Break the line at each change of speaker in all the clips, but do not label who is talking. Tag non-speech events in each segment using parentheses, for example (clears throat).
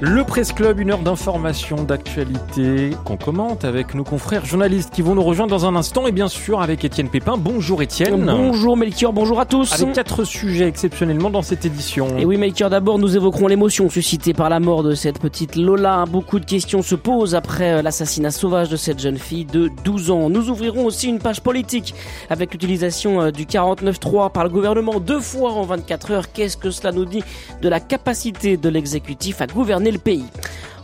Le Presse Club, une heure d'information, d'actualité qu'on commente avec nos confrères journalistes qui vont nous rejoindre dans un instant et bien sûr avec Étienne Pépin. Bonjour Étienne.
Bonjour Melchior, bonjour à tous.
Avec quatre sujets exceptionnellement dans cette édition.
Et oui Melchior, d'abord nous évoquerons l'émotion suscitée par la mort de cette petite Lola. Beaucoup de questions se posent après euh, l'assassinat sauvage de cette jeune fille de 12 ans. Nous ouvrirons aussi une page politique avec l'utilisation euh, du 49.3 par le gouvernement deux fois en 24 heures. Qu'est-ce que cela nous dit de la capacité de l'exécutif à gouverner le pays.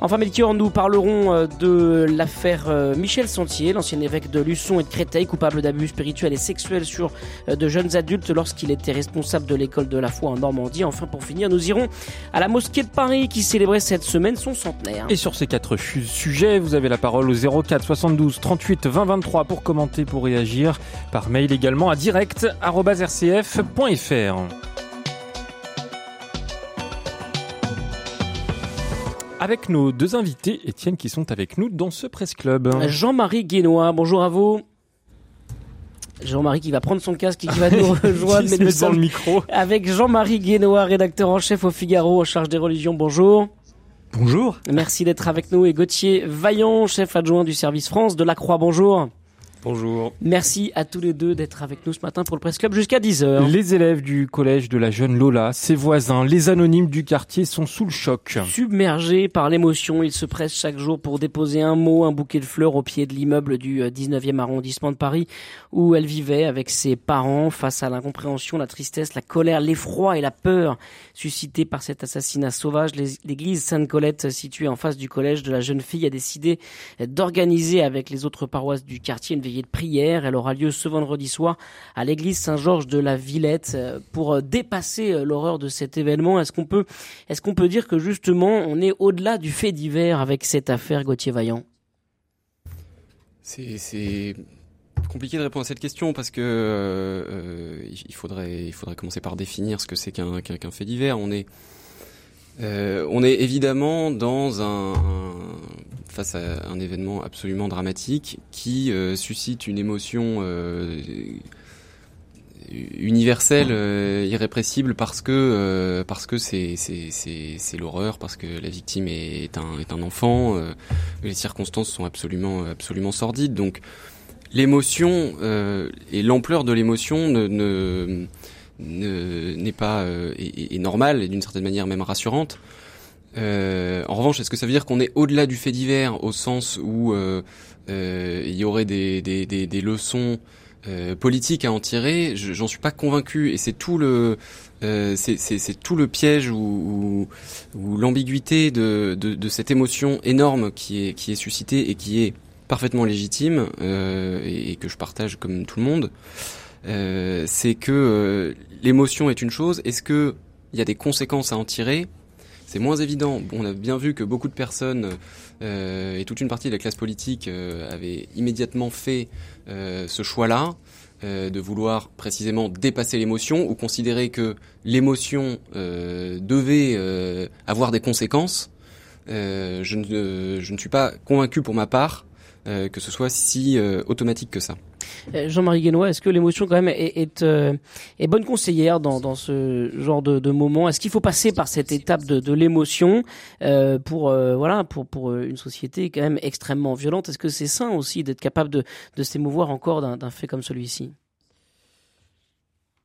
Enfin, Melchior, nous parlerons euh, de l'affaire euh, Michel Sentier, l'ancien évêque de Luçon et de Créteil, coupable d'abus spirituels et sexuels sur euh, de jeunes adultes lorsqu'il était responsable de l'école de la foi en Normandie. Enfin, pour finir, nous irons à la mosquée de Paris qui célébrait cette semaine son centenaire.
Et sur ces quatre sujets, vous avez la parole au 04 72 38 20 23 pour commenter, pour réagir, par mail également à direct.rcf.fr. avec nos deux invités, Étienne, qui sont avec nous dans ce Presse Club.
Jean-Marie Guénois, bonjour à vous. Jean-Marie qui va prendre son casque et qui va nous (laughs) rejoindre.
mais nous dans le micro.
Avec Jean-Marie Guénois, rédacteur en chef au Figaro, en charge des religions. Bonjour.
Bonjour.
Merci d'être avec nous. Et Gauthier Vaillant, chef adjoint du service France de la Croix. Bonjour.
Bonjour.
Merci à tous les deux d'être avec nous ce matin pour le Presse Club jusqu'à 10h.
Les élèves du collège de la jeune Lola, ses voisins, les anonymes du quartier sont sous le choc.
Submergés par l'émotion, ils se pressent chaque jour pour déposer un mot, un bouquet de fleurs au pied de l'immeuble du 19e euh, arrondissement de Paris où elle vivait avec ses parents face à l'incompréhension, la tristesse, la colère, l'effroi et la peur suscités par cet assassinat sauvage. L'église Sainte-Colette située en face du collège de la jeune fille a décidé d'organiser avec les autres paroisses du quartier une de prière. Elle aura lieu ce vendredi soir à l'église Saint-Georges de la Villette euh, pour euh, dépasser euh, l'horreur de cet événement. Est-ce qu'on peut, est-ce qu'on peut dire que justement on est au-delà du fait divers avec cette affaire Gauthier Vaillant?
C'est compliqué de répondre à cette question parce que il faudrait il faudrait commencer par définir ce que c'est qu'un fait divers. On est euh, on est évidemment dans un, face à un événement absolument dramatique qui euh, suscite une émotion euh, universelle, irrépressible parce que parce que c'est c'est l'horreur, parce que la victime est un est un enfant, les circonstances sont absolument absolument sordides. Donc l'émotion et l'ampleur de l'émotion ne n'est pas euh, est, normal et d'une certaine manière même rassurante. Euh, en revanche, est-ce que ça veut dire qu'on est au-delà du fait divers au sens où euh, euh il y aurait des, des, des, des leçons euh, politiques à en tirer? J'en suis pas convaincu et c'est tout le c'est tout le piège ou, ou, l'ambiguïté de, de, de, cette émotion énorme qui est qui est suscitée et qui est parfaitement légitime et, et, que je partage comme tout le monde. Euh, c'est que euh, l'émotion est une chose. Est-ce que il y a des conséquences à en tirer? C'est moins évident. On a bien vu que beaucoup de personnes euh, et toute une partie de la classe politique avaient immédiatement fait ce choix-là de vouloir précisément dépasser l'émotion ou considérer que l'émotion devait avoir des conséquences. je, ne, je ne suis pas convaincu pour ma part que ce soit si automatique que ça.
Euh, Jean-Marie Guénois, est-ce que l'émotion quand même est, euh, bonne conseillère dans, ce genre de, moment? Est-ce qu'il faut passer par cette étape de, l'émotion euh, pour voilà pour pour une société quand même extrêmement violente? Est-ce que c'est sain aussi d'être capable de, de s'émouvoir encore d'un fait comme celui-ci?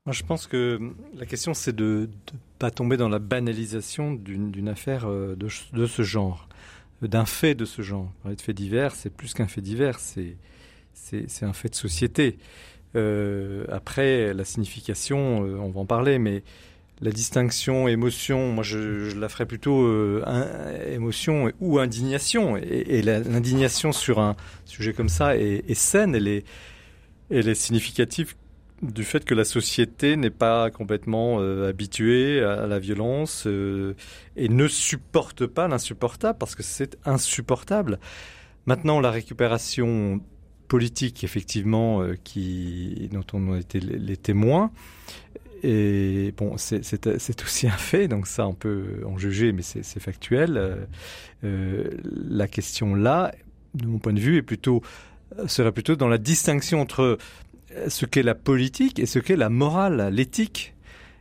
Je pense que la question c'est de ne pas tomber dans la banalisation d'une affaire de, de ce genre, d'un fait de ce genre. Parler de fait divers, c'est plus qu'un fait divers, c'est c'est un fait de société. Euh, après, la signification, euh, on va en parler, mais la distinction émotion, moi je, la ferais plutôt euh, émotion ou indignation. Et, l'indignation sur un sujet comme ça est, saine, elle est, elle est significative du fait que la société n'est pas complètement habituée à, la violence et ne supporte pas l'insupportable parce que c'est insupportable. Maintenant, la récupération politique, effectivement, euh, qui, dont on a été les témoins, et bon, c'est aussi un fait, donc ça on peut en juger, mais c'est factuel. Euh, la question là, de mon point de vue, est plutôt serait plutôt dans la distinction entre ce qu'est la politique et ce qu'est la morale, l'éthique.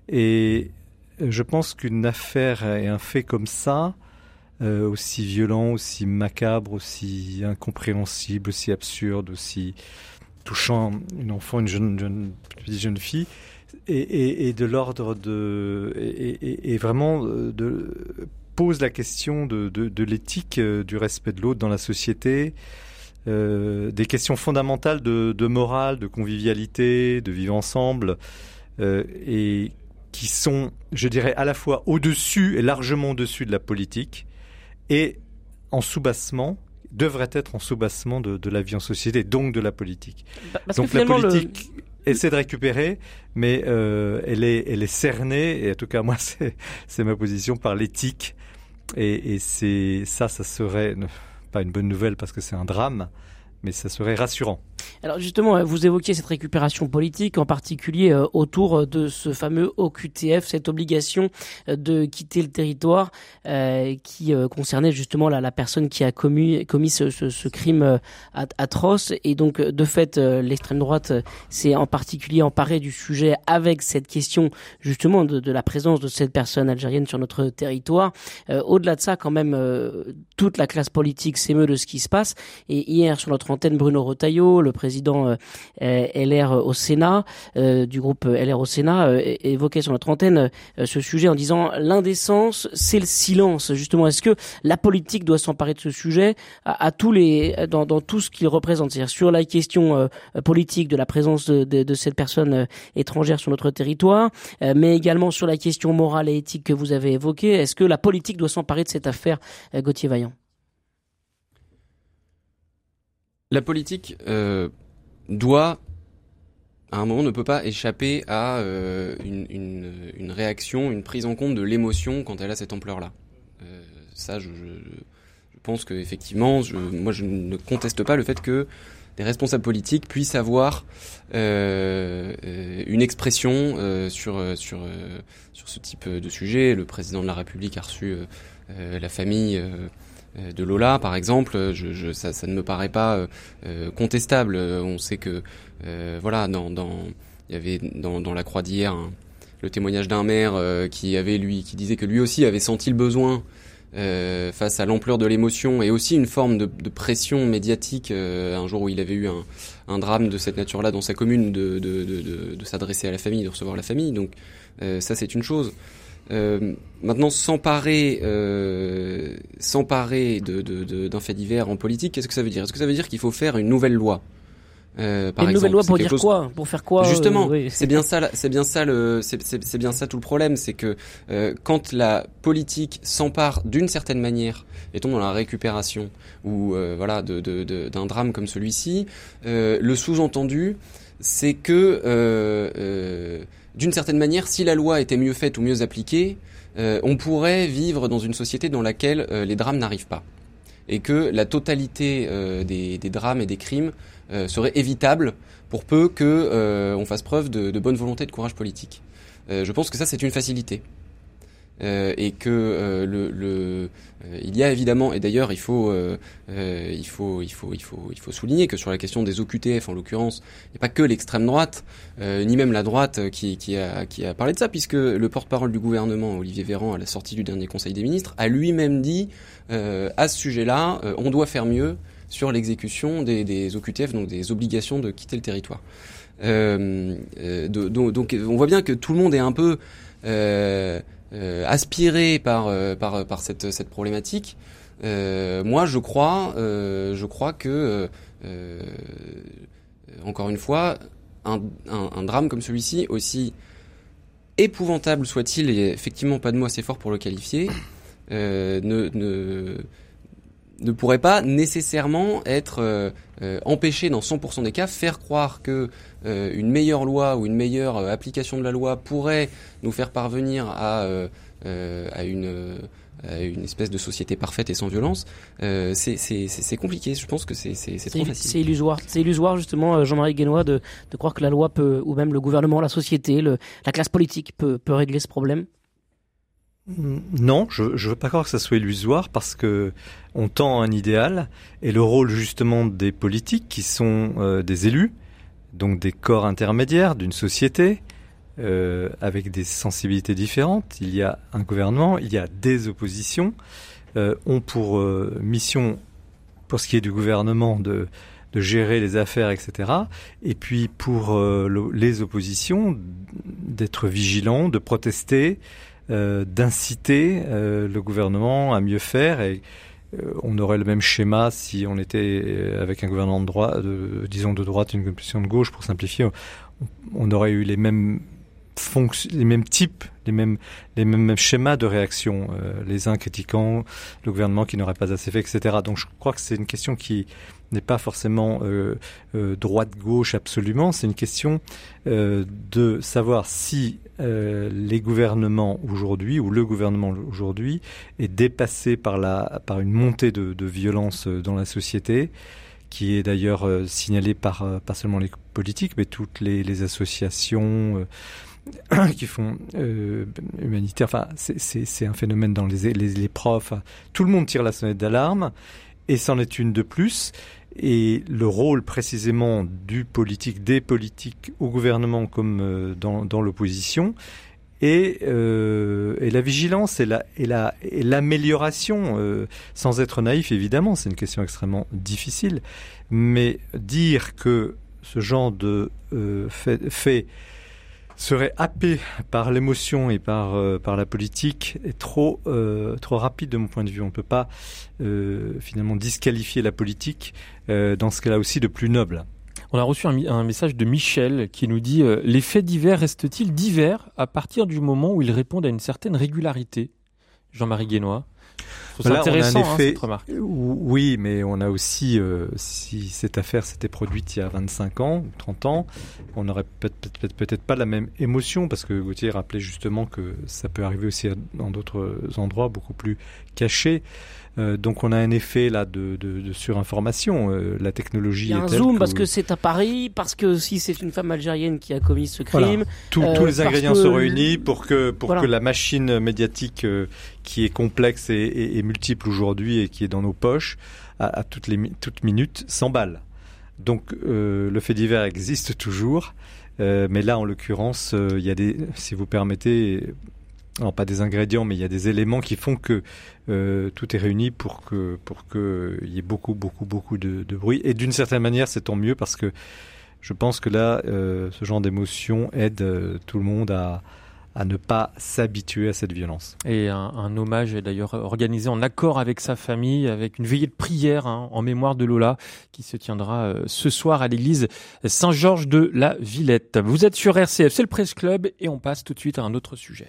Et je pense qu'une affaire et un fait comme ça, euh, aussi violent, aussi macabre, aussi incompréhensible, aussi absurde, aussi touchant une enfant, une jeune, jeune, jeune fille, et, de l'ordre de et, vraiment euh, pose la question de, de, l'éthique, euh, du respect de l'autre dans la société, des questions fondamentales de, morale, de convivialité, de vivre ensemble, et qui sont, je dirais, à la fois au-dessus et largement au-dessus de la politique, et en soubassement, devrait être en soubassement de, de, la vie en société, donc de la politique. donc la politique essaie de récupérer, mais euh, elle, est, elle est cernée, et en tout cas (laughs) moi c'est ma position, par l'éthique. Et, et c'est ça, ça serait pas une bonne nouvelle parce que c'est un drame, mais ça serait rassurant.
Alors justement, euh, vous évoquiez cette récupération politique, en particulier euh, autour de ce fameux OQTF, cette obligation euh, de quitter le territoire qui concernait justement la, la, personne qui a commis, commis ce, ce, ce crime atroce. Et donc, de fait, l'extrême droite s'est en particulier emparée du sujet avec cette question justement de, de, la présence de cette personne algérienne sur notre territoire. Au-delà de ça, quand même, toute la classe politique s'émeut de ce qui se passe. Et hier, sur notre antenne, Bruno Retailleau, le président euh, LR au Sénat, euh, du groupe LR au Sénat, euh, évoquait sur notre antenne ce sujet en disant l'indécence, c'est le silence. Justement, est-ce que la politique doit s'emparer de ce sujet à, tous les dans, dans tout ce qu'il représente, c'est-à-dire sur la question politique de la présence de, de, de, cette personne étrangère sur notre territoire, mais également sur la question morale et éthique que vous avez évoquée. Est-ce que la politique doit s'emparer de cette affaire, Gauthier Vaillant?
La politique euh, doit, à un moment, ne peut pas échapper à euh, une, réaction, une prise en compte de l'émotion quand elle a cette ampleur-là. Euh, ça, je, pense que effectivement, je, moi, je ne conteste pas le fait que des responsables politiques puissent avoir euh, une expression sur sur sur ce type de sujet. Le président de la République a reçu la famille de Lola, par exemple, je, je, ça, ça, ne me paraît pas euh, euh contestable. On sait que, euh, voilà, dans, dans, il y avait dans, dans la croix d'hier le témoignage d'un maire qui avait lui, qui disait que lui aussi avait senti le besoin euh, face à l'ampleur de l'émotion et aussi une forme de, de pression médiatique euh, un jour où il avait eu un, un drame de cette nature-là dans sa commune de, de, de, s'adresser à la famille, de recevoir la famille. Donc euh, ça c'est une chose. Euh, maintenant, s'emparer, euh, s'emparer de, de, de, d'un fait divers en politique, qu'est-ce que ça veut dire? Est-ce que ça veut dire qu'il faut faire une nouvelle loi?
Euh, par une nouvelle loi pour dire quoi? Pour faire quoi
Justement, euh, oui. c'est bien ça, c'est bien ça le, c'est, bien ça tout le problème, c'est que euh, quand la politique s'empare d'une certaine manière, mettons dans la récupération ou euh, voilà de, de, de, d'un drame comme celui-ci, euh, le sous-entendu, c'est que euh, d'une certaine manière, si la loi était mieux faite ou mieux appliquée, euh, on pourrait vivre dans une société dans laquelle euh, les drames n'arrivent pas. Et que la totalité euh, des, drames et des crimes serait évitable pour peu que on fasse preuve de, de, bonne volonté et de courage politique. je pense que ça, c'est une facilité. Euh, et que euh, le, le euh, il y a évidemment et d'ailleurs il faut il faut il faut il faut il faut souligner que sur la question des OQTF en l'occurrence il n'y a pas que l'extrême droite ni même la droite qui, qui a qui a parlé de ça puisque le porte-parole du gouvernement Olivier Véran à la sortie du dernier Conseil des ministres a lui-même dit à ce sujet-là on doit faire mieux sur l'exécution des, des OQTF donc des obligations de quitter le territoire. Euh, de, donc, donc, on voit bien que tout le monde est un peu euh, euh, aspiré par, euh, par, par cette, problématique, euh, moi je crois, euh, je crois que, euh, encore une fois, un, drame comme celui-ci, aussi épouvantable soit-il, et effectivement pas de mot assez fort pour le qualifier, ne, ne pourrait pas nécessairement être euh, empêché dans 100% des cas, faire croire que euh, une meilleure loi ou une meilleure euh, application de la loi pourrait nous faire parvenir à, euh, à une une espèce de société parfaite et sans violence, c'est compliqué. Je pense que c'est trop facile.
C'est illusoire. C'est illusoire justement, Jean-Marie Guénois, de, de, croire que la loi peut, ou même le gouvernement, la société, le, la classe politique peut, peut régler ce problème.
Non, je ne veux pas croire que ça soit illusoire parce que on tend un idéal et le rôle justement des politiques qui sont euh, des élus, donc des corps intermédiaires d'une société euh, avec des sensibilités différentes. Il y a un gouvernement, il y a des oppositions, euh, ont pour mission, pour ce qui est du gouvernement, de, de gérer les affaires, etc. Et puis pour les oppositions, d'être vigilants, de protester. Euh, d'inciter euh, le gouvernement à mieux faire et euh, on aurait le même schéma si on était avec un gouvernement de droite, de, disons de droite, une opposition de gauche, pour simplifier. On, aurait eu les mêmes fonctions, les mêmes types, les mêmes, les mêmes schémas de réaction, les uns critiquant le gouvernement qui n'aurait pas assez fait, etc. Donc je crois que c'est une question qui n'est pas forcément euh, euh, droite-gauche absolument, c'est une question euh, de savoir si les gouvernements aujourd'hui ou le gouvernement aujourd'hui est dépassé par, la, par une montée de, de violence dans la société qui est d'ailleurs signalée par pas seulement les politiques mais toutes les, les associations (coughs) qui font euh, humanitaire. Enfin, c'est un phénomène dans les, les, les profs. Tout le monde tire la sonnette d'alarme et c'en est une de plus et le rôle précisément du politique, des politiques au gouvernement comme euh, dans, l'opposition, et, euh, et, la vigilance et la et la et l'amélioration euh, sans être naïf évidemment c'est une question extrêmement difficile. Mais dire que ce genre de euh, fait serait happé par l'émotion et par, euh, par la politique est trop, euh, trop rapide de mon point de vue. On ne peut pas euh, finalement disqualifier la politique dans ce qu'elle a aussi de plus noble.
On a reçu un, un, message de Michel qui nous dit Les faits divers restent-ils divers à partir du moment où ils répondent à une certaine régularité? Jean-Marie Guénois
intéressant, hein, cette remarque. Oui, mais on a aussi, euh, si cette affaire s'était produite il y a 25 ans ou 30 ans, on n'aurait peut-être peut pas la même émotion, parce que Gauthier rappelait justement que ça peut arriver aussi dans d'autres endroits beaucoup plus cachés. Euh, donc on a un effet là de, de, de surinformation. Euh, la technologie.
Il y a un zoom parce que c'est à Paris, parce que si c'est une femme algérienne qui a commis ce crime.
tous euh, les ingrédients sont réunis pour que pour que la machine médiatique qui est complexe et, et, multiple aujourd'hui et qui est dans nos poches à, à toutes les toutes minutes s'emballe. Donc le fait divers existe toujours. mais là, en l'occurrence, il y a des, si vous permettez, non pas des ingrédients, mais il y a des éléments qui font que euh, tout est réuni pour que pour que il y ait beaucoup beaucoup beaucoup de, de bruit. Et d'une certaine manière, c'est tant mieux parce que je pense que là, euh, ce genre d'émotion aide euh, tout le monde à à ne pas s'habituer à cette violence.
Et un, un hommage est d'ailleurs organisé en accord avec sa famille, avec une veillée de prière hein, en mémoire de Lola, qui se tiendra euh, ce soir à l'église Saint-Georges de la Villette. Vous êtes sur RCF, c'est le Presse Club, et on passe tout de suite à un autre sujet.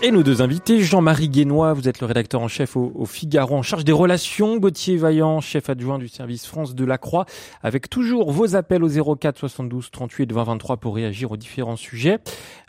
Et nos deux invités, Jean-Marie Guénois, vous êtes le rédacteur en chef au, Figaro en charge des relations, Gauthier Vaillant, chef adjoint du service France de la Croix, avec toujours vos appels au 04 72 38 20 23 pour réagir aux différents sujets.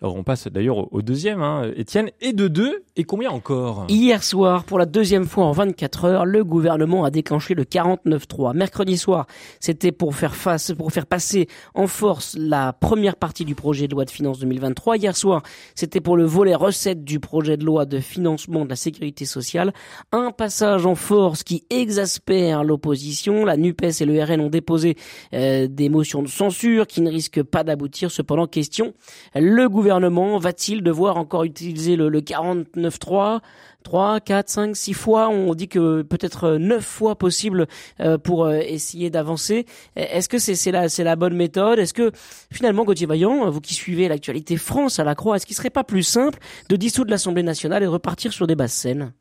Alors on passe d'ailleurs au, deuxième, hein, Étienne, et de deux, et combien encore?
Hier soir, pour la deuxième fois en 24 heures, le gouvernement a déclenché le 49-3. Mercredi soir, c'était pour faire face, pour faire passer en force la première partie du projet de loi de finances 2023. Hier soir, c'était pour le volet recettes du projet de loi de financement de la sécurité sociale. Un passage en force qui exaspère l'opposition. La NUPES et le RN ont déposé euh, des motions de censure qui ne risquent pas d'aboutir. Cependant, question, le gouvernement va-t-il devoir encore utiliser le, le 49.3 3, 4, 5, 6 fois, on dit que peut-être 9 fois possible euh, pour euh, essayer d'avancer. Est-ce que c'est la, la bonne méthode? Est-ce que finalement, Gauthier Vaillant, vous qui suivez l'actualité France à la croix, est-ce qu'il serait pas plus simple de dissoudre l'Assemblée nationale et de repartir sur des basses scènes?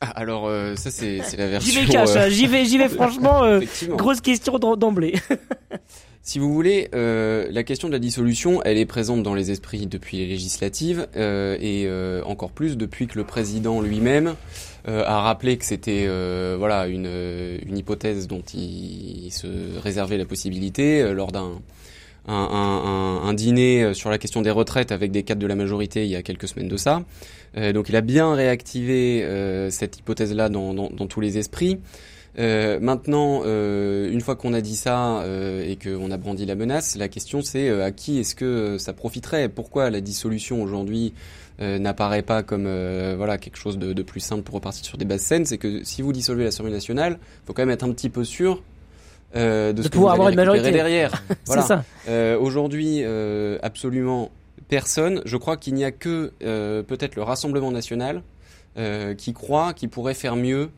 Ah, alors euh, ça c'est la version. (laughs)
J'y vais cash, j'y vais j'y vais franchement (laughs) grosse question d'emblée. (laughs)
Si vous voulez, euh, la question de la dissolution, elle est présente dans les esprits depuis les législatives euh, et euh, encore plus depuis que le président lui-même a rappelé que c'était voilà une, hypothèse dont il, se réservait la possibilité lors d'un un, un, un, dîner sur la question des retraites avec des cadres de la majorité il y a quelques semaines de ça. Donc il a bien réactivé cette hypothèse-là dans, dans, dans, tous les esprits. Euh, maintenant, euh, une fois qu'on a dit ça euh, et qu'on a brandi la menace, la question c'est à qui est-ce que ça profiterait? Pourquoi la dissolution aujourd'hui n'apparaît pas comme voilà quelque chose de, de, plus simple pour repartir sur des bases saines? C'est que si vous dissolvez l'Assemblée nationale, faut quand même être un petit peu sûr euh, de,
de
ce
pouvoir
que vous
avoir une majorité
derrière. (laughs)
voilà. C'est ça.
Euh, Aujourd'hui, euh, absolument personne. Je crois qu'il n'y a que peut-être le Rassemblement national qui croit qu'il pourrait faire mieux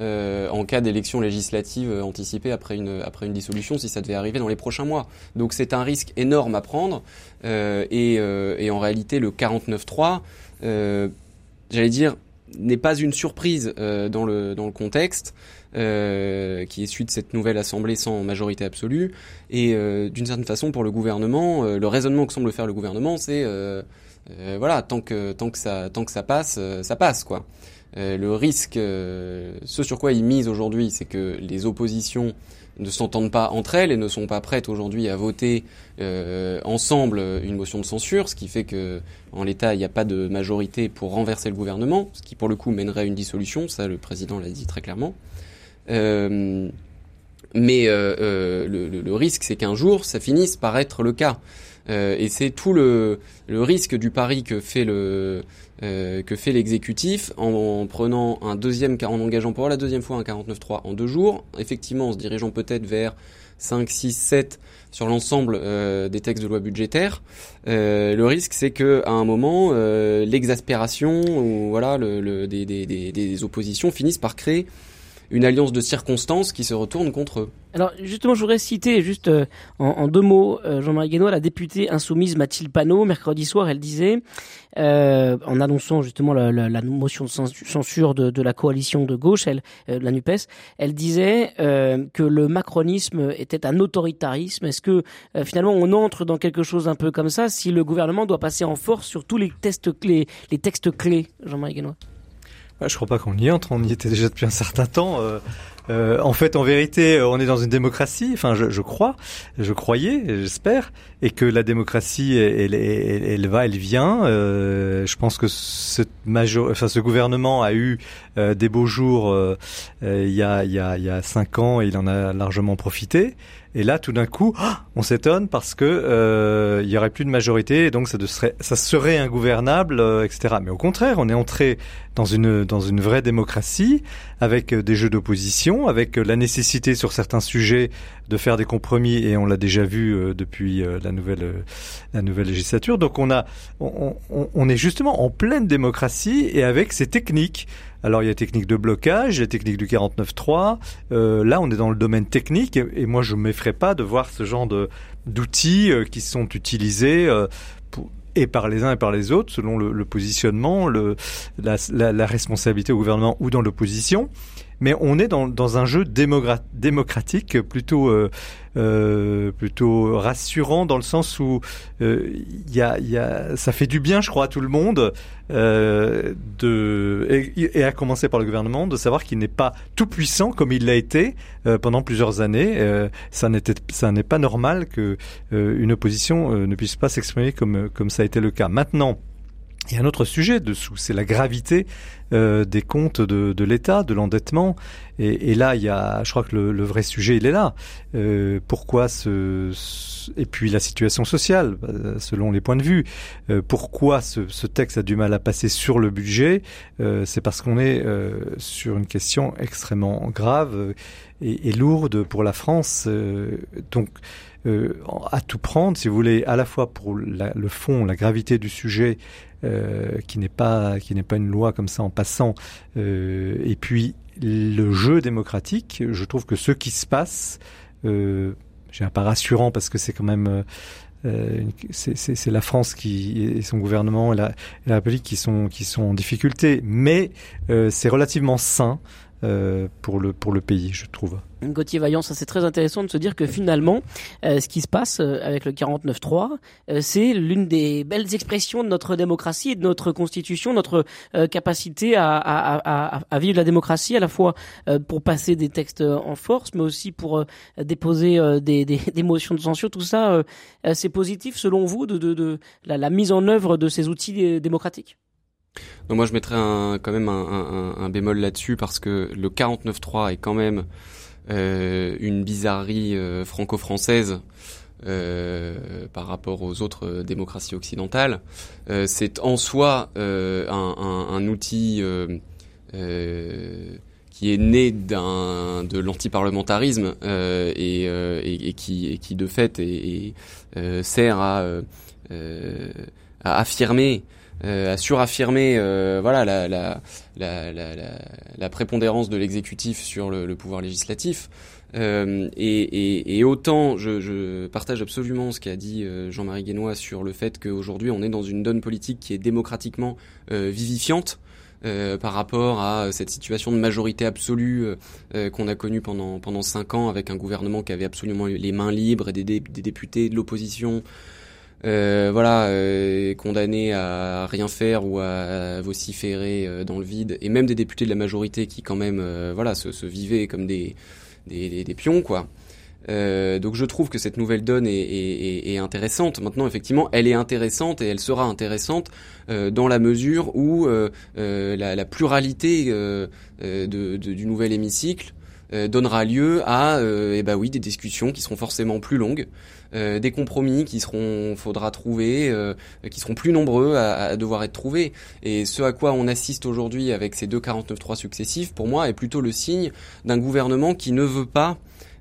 euh, en cas d'élection législative anticipée après une, dissolution si ça devait arriver dans les prochains mois. Donc c'est un risque énorme à prendre euh, et, euh, en réalité le 49.3, j'allais dire, n'est pas une surprise dans, le, contexte. Euh, qui est suite de cette nouvelle assemblée sans majorité absolue. Et euh, d'une certaine façon, pour le gouvernement, euh, le raisonnement que semble faire le gouvernement, c'est voilà, tant que tant que ça tant que ça passe, ça passe quoi. Le risque, ce sur quoi ils misent aujourd'hui, c'est que les oppositions ne s'entendent pas entre elles et ne sont pas prêtes aujourd'hui à voter euh, ensemble une motion de censure, ce qui fait que en l'état il n'y a pas de majorité pour renverser le gouvernement, ce qui pour le coup mènerait à une dissolution, ça le président l'a dit très clairement. Euh, mais euh, euh, le, risque, c'est qu'un jour, ça finisse par être le cas. Euh, et c'est tout le, risque du pari que fait le que fait l'exécutif en, en, prenant un deuxième, en engageant pour la deuxième fois un 49.3 en deux jours. Effectivement, en se dirigeant peut-être vers 5, 6, 7 sur l'ensemble euh, des textes de loi budgétaire. Euh, le risque, c'est que à un moment, euh, l'exaspération ou voilà le, le des, des, des oppositions finissent par créer une alliance de circonstances qui se retourne contre eux.
Alors justement, je voudrais citer juste euh, en, deux mots euh, Jean-Marie Guénois, la députée insoumise Mathilde Panot. Mercredi soir, elle disait, euh, en annonçant justement la, motion de censure de, la coalition de gauche, elle, la Nupes, elle disait que le macronisme était un autoritarisme. Est-ce que finalement on entre dans quelque chose un peu comme ça si le gouvernement doit passer en force sur tous les textes clés, Jean-Marie Guénois?
Je crois pas qu'on y entre, on y était déjà depuis un certain temps. Euh, euh, en fait, en vérité, on est dans une démocratie. Enfin, je, crois, je croyais, j'espère, et que la démocratie, elle, va, elle vient. Euh, je pense que ce gouvernement a eu euh, des beaux jours euh, il il y a cinq ans, et il en a largement profité. Et là, tout d'un coup, on s'étonne parce que euh, il y aurait plus de majorité, et donc ça, serait, ça serait ingouvernable, euh, etc. Mais au contraire, on est entré dans une dans une vraie démocratie avec euh, des jeux d'opposition, avec euh, la nécessité sur certains sujets de faire des compromis, et on l'a déjà vu euh, depuis euh, la nouvelle la nouvelle législature. Donc on a on, on, on est justement en pleine démocratie et avec ces techniques. Alors il y a technique de blocage, il y a technique du 49.3. Euh, là, on est dans le domaine technique et, moi, je ne m'effraie pas de voir ce genre d'outils euh, qui sont utilisés euh, et par les uns et par les autres, selon le, positionnement, la, responsabilité au gouvernement ou dans l'opposition. Mais on est dans, dans un jeu démocratique plutôt euh, euh, plutôt rassurant dans le sens où euh, y a, y a, ça fait du bien, je crois, à tout le monde, euh, de, et, à commencer par le gouvernement, de savoir qu'il n'est pas tout puissant comme il l'a été euh, pendant plusieurs années. Euh, ça n'est pas normal que euh, une opposition ne puisse pas s'exprimer comme comme ça a été le cas. Maintenant. A un autre sujet dessous, c'est la gravité euh, des comptes de, de l'État, de l'endettement. Et, et, là, il y a, je crois que le, le vrai sujet, il est là. Euh, pourquoi ce, ce, et puis la situation sociale, euh, selon les points de vue. Euh, pourquoi ce, ce, texte a du mal à passer sur le budget euh, C'est parce qu'on est euh, sur une question extrêmement grave et, et lourde pour la France. donc euh, à tout prendre, si vous voulez, à la fois pour la, le fond, la gravité du sujet, euh, qui n'est pas qui n'est pas une loi comme ça en passant, euh, et puis le jeu démocratique. Je trouve que ce qui se passe, j'ai un pas rassurant parce que c'est quand même c'est la France qui et son gouvernement et la, et la République qui sont qui sont en difficulté, mais c'est relativement sain pour le pour le pays, je trouve.
Gauthier Vaillant, ça c'est très intéressant de se dire que finalement, euh, ce qui se passe euh, avec le 49-3, c'est l'une des belles expressions de notre démocratie et de notre constitution, notre capacité à, vivre la démocratie à la fois pour passer des textes en force, mais aussi pour déposer des, des, motions de censure. Tout ça, c'est positif selon vous de, la, mise en œuvre de ces outils démocratiques?
Donc moi je mettrais quand même un, un, bémol là-dessus parce que le 49.3 est quand même euh, une bizarrerie euh, franco-française euh, par rapport aux autres démocraties occidentales. Euh, c'est en soi euh, un, un, outil qui est né d'un de l'antiparlementarisme et, et, qui, et qui de fait et, sert à, à affirmer euh, à suraffirmer euh, voilà la, la, la, la, prépondérance de l'exécutif sur le, le, pouvoir législatif. Euh, et, et, et, autant je, je, partage absolument ce qu'a dit euh, Jean-Marie Guénois sur le fait qu'aujourd'hui on est dans une donne politique qui est démocratiquement euh, vivifiante. Euh, par rapport à cette situation de majorité absolue qu'on a connue pendant pendant cinq ans avec un gouvernement qui avait absolument les mains libres et des, des députés de l'opposition euh, voilà, euh, condamnés à rien faire ou à, vociférer euh, dans le vide, et même des députés de la majorité qui quand même, euh, voilà, se, se, vivaient comme des, des, des, pions, quoi. donc je trouve que cette nouvelle donne est, est, est, intéressante. Maintenant, effectivement, elle est intéressante et elle sera intéressante dans la mesure où la, la, pluralité de, de, du nouvel hémicycle donnera lieu à, eh ben oui, des discussions qui seront forcément plus longues, euh, des compromis qui seront, faudra trouver, euh, qui seront plus nombreux à, à, devoir être trouvés. Et ce à quoi on assiste aujourd'hui avec ces deux 49.3 successifs, pour moi, est plutôt le signe d'un gouvernement qui ne veut pas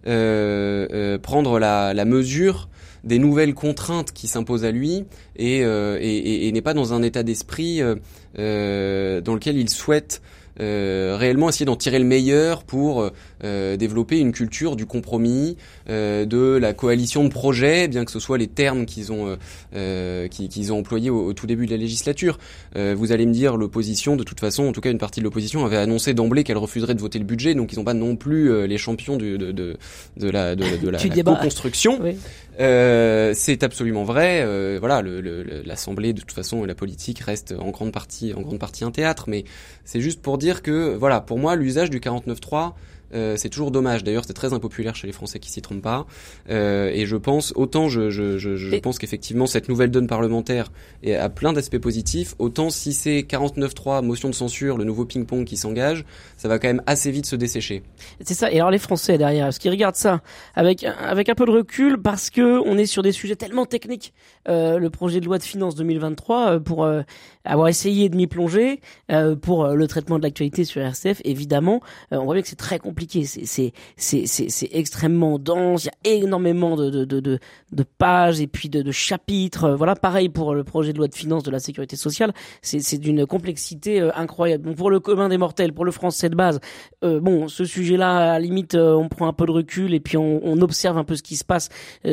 euh, euh prendre la, la, mesure des nouvelles contraintes qui s'imposent à lui et, et, et, et n'est pas dans un état d'esprit dans lequel il souhaite euh, réellement essayer d'en tirer le meilleur pour euh, développer une culture du compromis, euh, de la coalition de projets, bien que ce soit les termes qu'ils ont qu'ils ont employés au, tout début de la législature. vous allez me dire l'opposition, de toute façon, en tout cas une partie de l'opposition avait annoncé d'emblée qu'elle refuserait de voter le budget, donc ils n'ont pas non plus les champions de, de, de, de la de, de la, (laughs) la co-construction. Oui. Euh, c'est absolument vrai. Euh, voilà, l'Assemblée de toute façon et la politique reste en grande partie, en grande partie un théâtre. Mais c'est juste pour dire que, voilà, pour moi, l'usage du 49.3 euh, c'est toujours dommage. D'ailleurs, c'est très impopulaire chez les Français qui s'y trompent pas. Euh, et je pense, autant je, je, je, je pense qu'effectivement cette nouvelle donne parlementaire a plein d'aspects positifs, autant si c'est 49-3, motion de censure, le nouveau ping-pong qui s'engage, ça va quand même assez vite se dessécher.
C'est ça. Et alors les Français derrière, est-ce qu'ils regardent ça avec avec un peu de recul parce que on est sur des sujets tellement techniques. Euh, le projet de loi de finances 2023 euh, pour avoir essayé de m'y plonger pour le traitement de l'actualité sur RCF, évidemment, on voit bien que c'est très compliqué c'est extrêmement dense. Il y a énormément de pages et puis de, chapitres. Voilà, pareil pour le projet de loi de finances de la sécurité sociale. C'est d'une complexité euh, incroyable. Donc pour le commun des mortels, pour le français de base, euh, bon, ce sujet-là, à la limite, euh, on prend un peu de recul et puis on, observe un peu ce qui se passe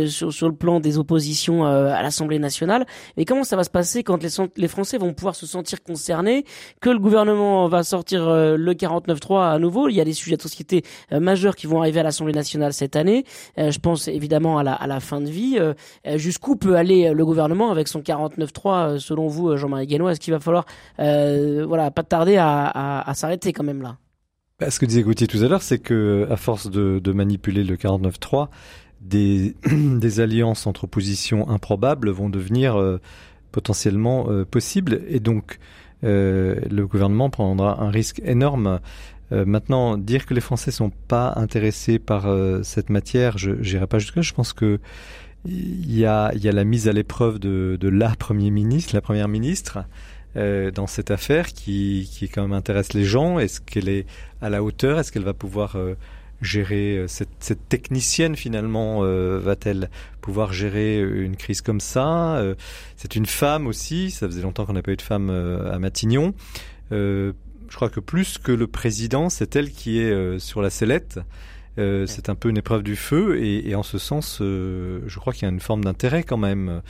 sur sur le plan des oppositions à l'Assemblée nationale. Mais comment ça va se passer quand les les Français vont pouvoir se sentir concernés, que le gouvernement va sortir le 49.3 à nouveau? Il y a des sujets de société euh, majeurs qui vont arriver à l'Assemblée nationale cette année. Euh, je pense évidemment à la, fin de vie. Euh, jusqu'où peut aller le gouvernement avec son 49.3 selon vous, Jean-Marie Guénois? Est-ce qu'il va falloir, voilà, pas tarder à, s'arrêter quand même là?
Bah, Ce que disait Gauthier tout à l'heure, c'est que à force de, manipuler le 49.3, (clears throat) des, alliances entre oppositions improbables vont devenir potentiellement possibles et donc le gouvernement prendra un risque énorme euh, maintenant, dire que les Français sont pas intéressés par euh, cette matière, je n'irai pas jusque-là. Je pense que il y a, la mise à l'épreuve de, la Premier ministre, la Première ministre, euh, dans cette affaire qui, quand même intéresse les gens. Est-ce qu'elle est à la hauteur? Est-ce qu'elle va pouvoir gérer cette, cette, technicienne finalement Va-t-elle pouvoir gérer une crise comme ça? C'est une femme aussi. Ça faisait longtemps qu'on n'a pas eu de femme à Matignon. Je crois que plus que le président, c'est elle qui est euh, sur la sellette. Euh, c'est un peu une épreuve du feu et, et en ce sens, euh, je crois qu'il y a une forme d'intérêt quand même.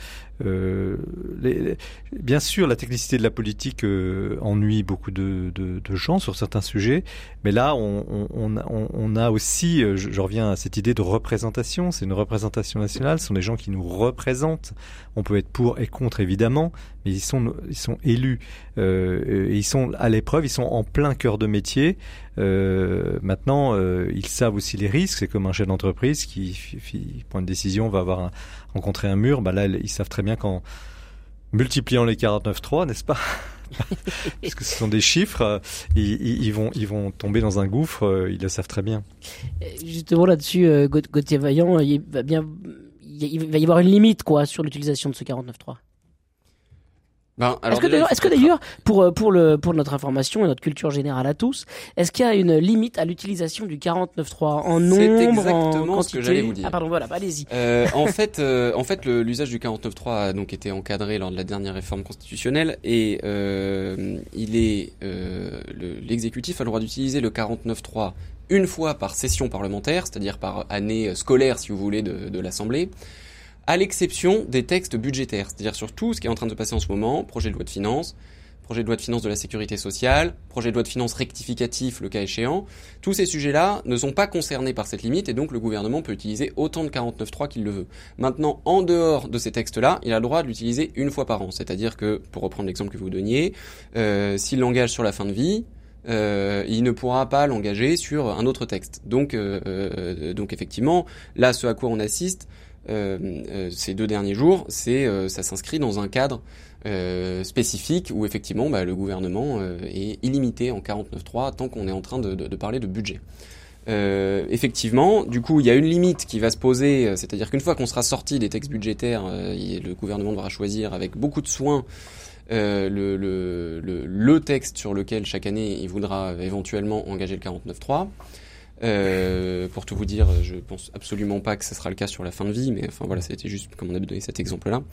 Euh, les, les, bien sûr, la technicité de la politique euh, ennuie beaucoup de, de, de, gens sur certains sujets, mais là, on, on, on, on a aussi, euh, je, je, reviens à cette idée de représentation. C'est une représentation nationale. Ce sont des gens qui nous représentent. On peut être pour et contre évidemment, mais ils sont ils sont élus euh, ils sont à l'épreuve. Ils sont en plein cœur de métier. Euh, maintenant, euh, ils savent aussi les risques. C'est comme un chef d'entreprise qui, prend une décision, va avoir un, rencontrer un mur. Bah là, ils savent très bien qu'en multipliant les 49.3, n'est-ce pas? (laughs) Parce que ce sont des chiffres, ils, ils, vont, ils vont tomber dans un gouffre, ils le savent très bien.
Justement là-dessus, Gauthier Vaillant, il va bien, il va y avoir une limite quoi sur l'utilisation de ce 49.3.
Ben,
est-ce que d'ailleurs, est-ce que d'ailleurs, pour pour le pour notre information et notre culture générale à tous, est-ce qu'il y a une limite à l'utilisation du 49.3 en nombre, en quantité
ce que j'allais vous dire.
Ah pardon, voilà, bah, allez-y.
Euh, en (laughs) fait, euh, en fait, l'usage du 49.3 a donc été encadré lors de la dernière réforme constitutionnelle et euh, il est l'exécutif a le droit d'utiliser le 49.3 une fois par session parlementaire, c'est-à-dire par année scolaire, si vous voulez, de, de l'Assemblée à l'exception des textes budgétaires, c'est-à-dire sur tout ce qui est en train de se passer en ce moment, projet de loi de finances, projet de loi de finances de la sécurité sociale, projet de loi de finances rectificatif le cas échéant, tous ces sujets-là ne sont pas concernés par cette limite et donc le gouvernement peut utiliser autant de 49.3 qu'il le veut. Maintenant, en dehors de ces textes-là, il a le droit de l'utiliser une fois par an, c'est-à-dire que, pour reprendre l'exemple que vous donniez, euh, s'il l'engage sur la fin de vie, euh, il ne pourra pas l'engager sur un autre texte. Donc, euh, donc effectivement, là, ce à quoi on assiste, ces deux derniers jours, c'est euh, ça s'inscrit dans un cadre spécifique où effectivement bah, le gouvernement est illimité en 49.3 tant qu'on est en train de, de, de parler de budget. Euh, effectivement, du coup, il y a une limite qui va se poser, c'est-à-dire qu'une fois qu'on sera sorti des textes budgétaires, euh, le gouvernement devra choisir avec beaucoup de soin euh, le, le, le, le, texte sur lequel chaque année il voudra éventuellement engager le 49.3. Euh, pour tout vous dire, je pense absolument pas que ce sera le cas sur la fin de vie, mais enfin voilà, c'était juste comme on a donné cet exemple-là.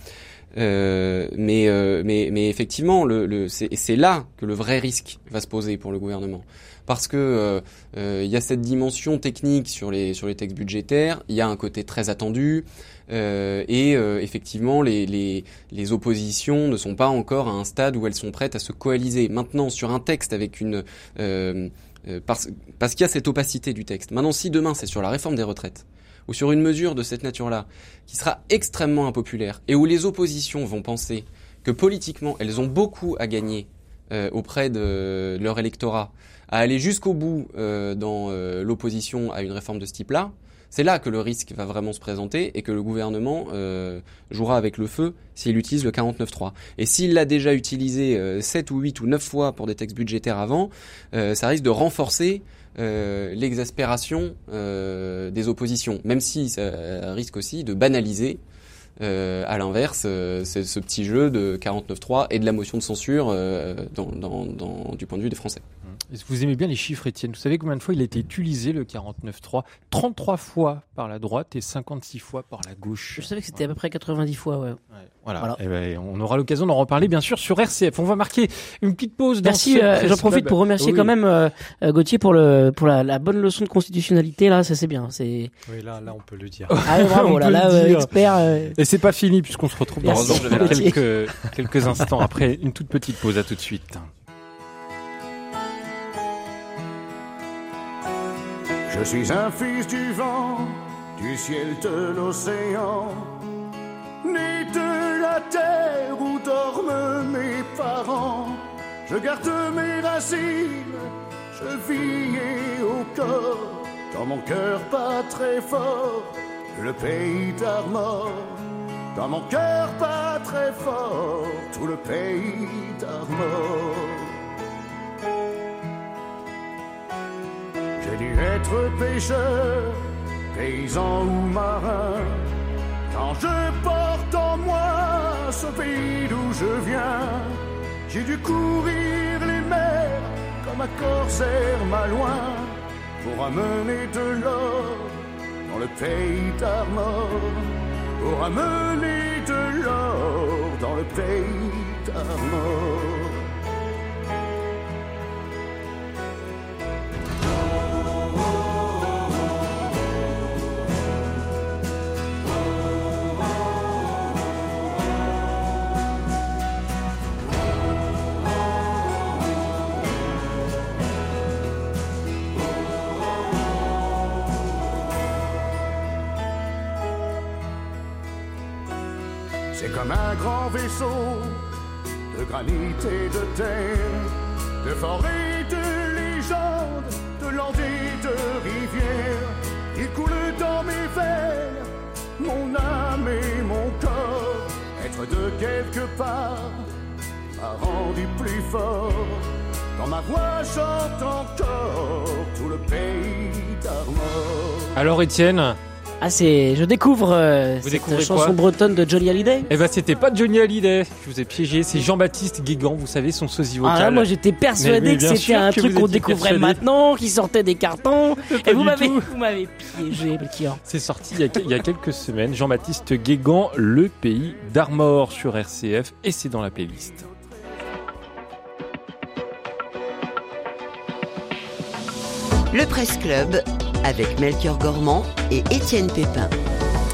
Euh, mais, euh, mais, mais effectivement, le, le, c'est là que le vrai risque va se poser pour le gouvernement, parce que euh, euh, il y a cette dimension technique sur les sur les textes budgétaires, il y a un côté très attendu. Euh, et effectivement, les, les, les oppositions ne sont pas encore à un stade où elles sont prêtes à se coaliser. Maintenant, sur un texte avec une euh, parce, parce qu'il y a cette opacité du texte. Maintenant, si demain c'est sur la réforme des retraites, ou sur une mesure de cette nature-là, qui sera extrêmement impopulaire, et où les oppositions vont penser que politiquement elles ont beaucoup à gagner euh, auprès de, leur électorat, à aller jusqu'au bout euh, dans euh, l'opposition à une réforme de ce type-là, c'est là que le risque va vraiment se présenter et que le gouvernement euh, jouera avec le feu s'il utilise le 49.3. Et s'il l'a déjà utilisé euh, 7 ou 8 ou 9 fois pour des textes budgétaires avant, euh, ça risque de renforcer euh, l'exaspération euh, des oppositions, même si ça risque aussi de banaliser à l'inverse, ce petit jeu de 49.3 et de la motion de censure du point de vue des Français.
Vous aimez bien les chiffres, Étienne? Vous savez combien de fois il a été utilisé, le 49.3 33 fois par la droite et 56 fois par la gauche.
Je savais que c'était à peu près 90 fois, ouais. ouais
voilà. voilà. Et ben, on aura l'occasion d'en reparler, bien sûr, sur RCF. On va marquer une petite pause.
Merci. Euh, J'en profite pour remercier oui. quand même euh, Gauthier pour le pour la, la, bonne leçon de constitutionnalité. Là, ça c'est bien. C'est.
Oui, là, là, on peut le dire.
Ah, bravo. (laughs) là, là, euh, expert.
Et c'est pas fini puisqu'on se retrouve dans quelques quelques instants après une toute petite pause. À tout de suite.
Je suis un fils du vent, du ciel de l'océan, né de la terre où dorment mes parents. Je garde mes racines, chevillées au corps, dans mon cœur pas très fort, le pays d'Armor. Dans mon cœur pas très fort, tout le pays d'Armor. Dû être pêcheur, paysan ou marin. Quand je porte en moi ce pays d'où je viens, j'ai dû courir les mers comme un corsaire malouin pour amener de l'or dans le pays d'Armor. Pour amener de l'or dans le pays d'Armor. C'est comme un grand vaisseau de granit et de terre, de forêt, de légendes, de landes et de rivières. Il coule dans mes veines, mon âme et mon corps. Être de quelque part m'a rendu plus fort. Dans ma voix chante encore tout le pays d'Armor.
Alors Étienne,
Ah, c'est. Je découvre euh,
Vous
cette chanson bretonne de Johnny Hallyday.
eh ben c'était pas Johnny Hallyday. Je vous ai piégé. C'est Jean-Baptiste Guégan. Vous savez son sosie
Ah,
vocal.
moi j'étais persuadé
mais
que c'était un
que
truc qu'on découvrait
persuadé.
maintenant, qui sortait des cartons. (laughs) Et vous m'avez, vous m'avez piégé, Melchior.
C'est sorti il y, a, il y a quelques semaines. Jean-Baptiste Guégan, le pays d'Armor sur RCF et c'est dans la playlist.
Le Presse Club avec Melchior Gormand et Étienne Pépin.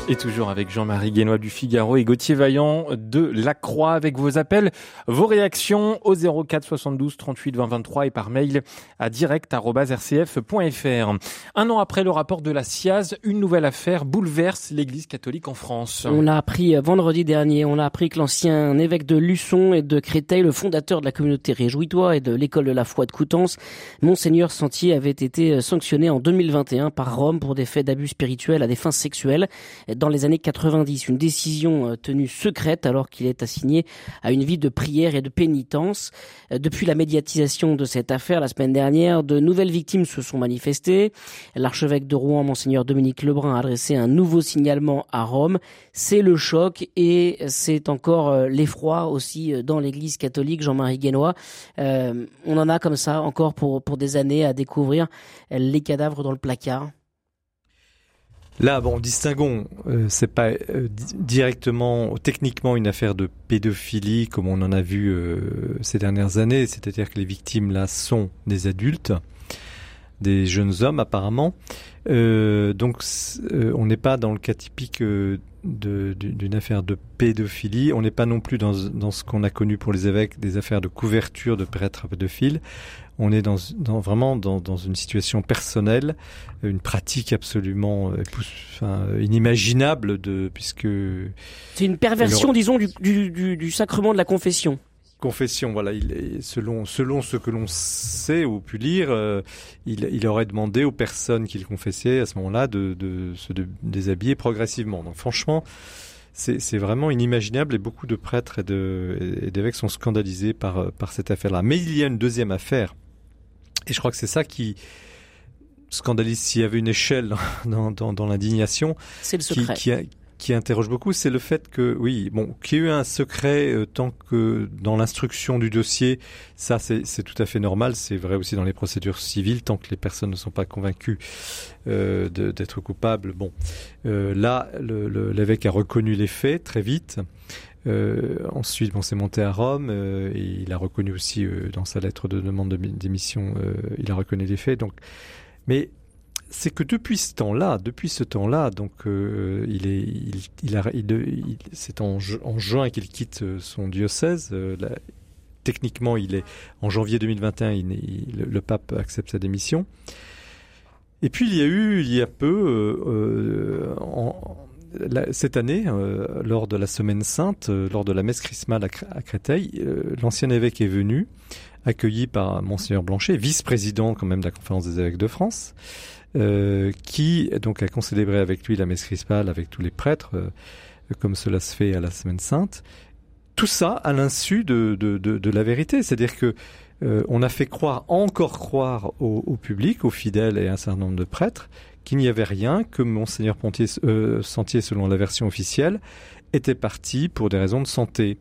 Et toujours avec Jean-Marie Guénois du Figaro et Gauthier Vaillant de La Croix avec vos appels, vos réactions au 04 72 38 20 23 et par mail à direct.rcf.fr. Un an après le rapport de la SIAZ, une nouvelle affaire bouleverse l'Église catholique en France.
On l'a appris euh, vendredi dernier, on a appris que l'ancien évêque de Luçon et de Créteil, le fondateur de la communauté Réjouis-toi et de l'école de la foi de Coutances, Monseigneur Sentier avait été euh, sanctionné en 2021 par Rome pour des faits d'abus spirituels à des fins sexuelles dans les années 90. Une décision euh, tenue secrète alors qu'il est assigné à une vie de prière et de pénitence. Euh, Depuis la médiatisation de cette affaire la semaine dernière, de nouvelles victimes se sont manifestées. L'archevêque de Rouen, Monseigneur Dominique Lebrun, a adressé un nouveau signalement à Rome. C'est le choc et c'est encore euh, l'effroi aussi dans l'Église catholique, Jean-Marie Guénois. On en a comme ça encore pour, pour des années à découvrir les cadavres dans le placard.
Là, bon, distinguons, euh, c'est pas euh, di- directement, techniquement une affaire de pédophilie comme on en a vu euh, ces dernières années, c'est-à-dire que les victimes là sont des adultes, des jeunes hommes apparemment. Euh, donc, euh, on n'est pas dans le cas typique d'une affaire de pédophilie. On n'est pas non plus dans, dans ce qu'on a connu pour les évêques, des affaires de couverture de prêtres pédophiles. On est dans, dans- vraiment dans, dans une situation personnelle, une pratique absolument euh, enfin, inimaginable de puisque
C'est une perversion, disons, du, du, du, du sacrement de la confession.
confession, voilà, il est, selon selon ce que l'on sait ou pu lire, euh, il, il aurait demandé aux personnes qu'il confessait à ce moment-là de, de se de- déshabiller progressivement. Donc franchement, c'est vraiment inimaginable et beaucoup de prêtres et d'évêques sont scandalisés par euh, par cette affaire-là. Mais il y a une deuxième affaire, et je crois que c'est ça qui scandalise s'il y avait une échelle (laughs) dans, dans, dans l'indignation,
C'est le
qui,
secret.
qui, a- qui interroge beaucoup, c'est le fait que, oui, bon, qu'il y ait eu un secret euh, tant que dans l'instruction du dossier, ça c'est tout à fait normal, c'est vrai aussi dans les procédures civiles, tant que les personnes ne sont pas convaincues euh, d'être coupables. Bon, Euh, là, l'évêque a reconnu les faits très vite. Euh, ensuite, bon, c'est monté à Rome euh, et il a reconnu aussi euh, dans sa lettre de demande de mi- d'émission, il a reconnu les faits. Donc, mais c'est que depuis ce temps-là, depuis ce temps-là, donc il est, il, il il- c'est en, ju- en juin qu'il quitte son diocèse. techniquement, il est en janvier 2021, il, n'est- il- le, pape accepte sa démission. Et puis il y a eu, il y a peu, en- cette année, euh, lors de la Semaine Sainte, euh, lors de la messe chrismale à, Cré- à Créteil, euh, l'ancien évêque est venu, accueilli par Monseigneur Blanchet, vice-président quand même de la Conférence des évêques de France, qui donc a concélébré avec lui la messe chrismale avec tous les prêtres, comme cela se fait à la Semaine Sainte. Tout ça à l'insu de, la vérité, c'est-à-dire que on a fait croire, encore croire au public, aux fidèles et à un certain nombre de prêtres, qu'il n'y avait rien, que Monseigneur Pontier, euh, Sentier, selon la version officielle, était parti pour des raisons de santé.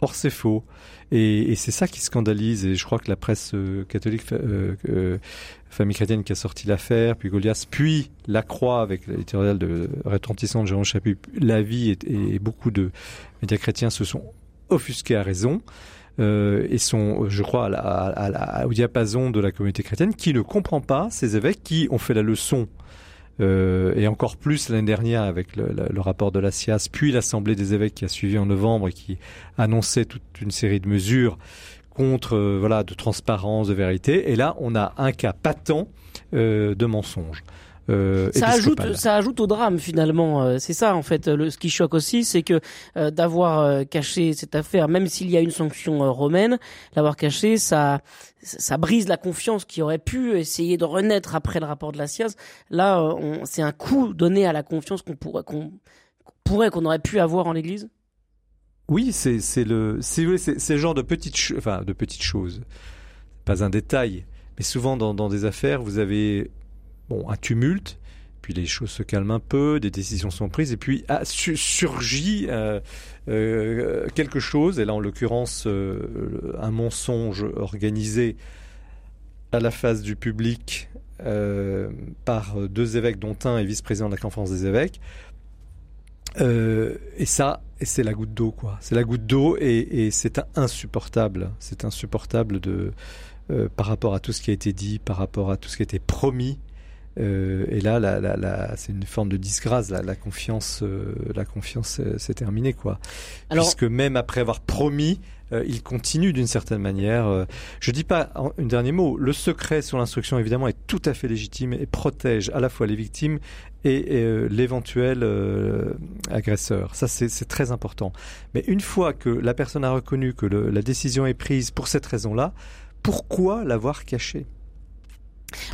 Or, c'est faux. Et, c'est ça qui scandalise. Et je crois que la presse euh, catholique, euh, famille chrétienne qui a sorti l'affaire, puis Goliath, puis La Croix avec l'éditorial de retentissant de Jérôme Chapuis, La Vie et, beaucoup de médias chrétiens se sont offusqués à raison. Et sont, je crois, au diapason de la communauté chrétienne qui ne comprend pas ces évêques qui ont fait la leçon euh, et encore plus l'année dernière avec le, rapport de la SIAS, puis l'Assemblée des évêques qui a suivi en novembre et qui annonçait toute une série de mesures contre, euh, voilà, de transparence, de vérité. Et là, on a un cas patent euh, de mensonge. Euh,
ça ajoute, ça ajoute au drame finalement. Euh, c'est ça en fait. Le, ce qui choque aussi, c'est que euh, d'avoir caché cette affaire, même s'il y a une sanction romaine, l'avoir caché, ça, ça brise la confiance qui aurait pu essayer de renaître après le rapport de la SIAZ. Là, c'est un coup donné à la confiance qu'on pourrait, qu'on pourrait, qu'on aurait pu avoir en l'Église.
Oui, c'est le c'est c'est le genre de petites enfin de petites choses, pas un détail, mais souvent dans, dans des affaires, vous avez un tumulte, puis les choses se calment un peu, des décisions sont prises, et puis ah, surgit euh, euh, quelque chose, et là en l'occurrence euh, un mensonge organisé à la face du public par deux évêques, dont un est vice-président de la conférence des évêques. et ça, c'est la goutte d'eau, quoi. C'est la goutte d'eau, et, et c'est insupportable. C'est insupportable de par rapport à tout ce qui a été dit, par rapport à tout ce qui a été promis. Euh, et là, la, la, la, c'est une forme de disgrâce. La, confiance, euh, la confiance, euh, c'est terminé, quoi. Alors... Puisque même après avoir promis, il continue d'une certaine manière. je dis pas un dernier mot. Le secret sur l'instruction, évidemment, est tout à fait légitime et protège à la fois les victimes et, l'éventuel agresseur. Ça, c'est très important. Mais une fois que la personne a reconnu que le, la décision est prise pour cette raison-là, pourquoi l'avoir caché?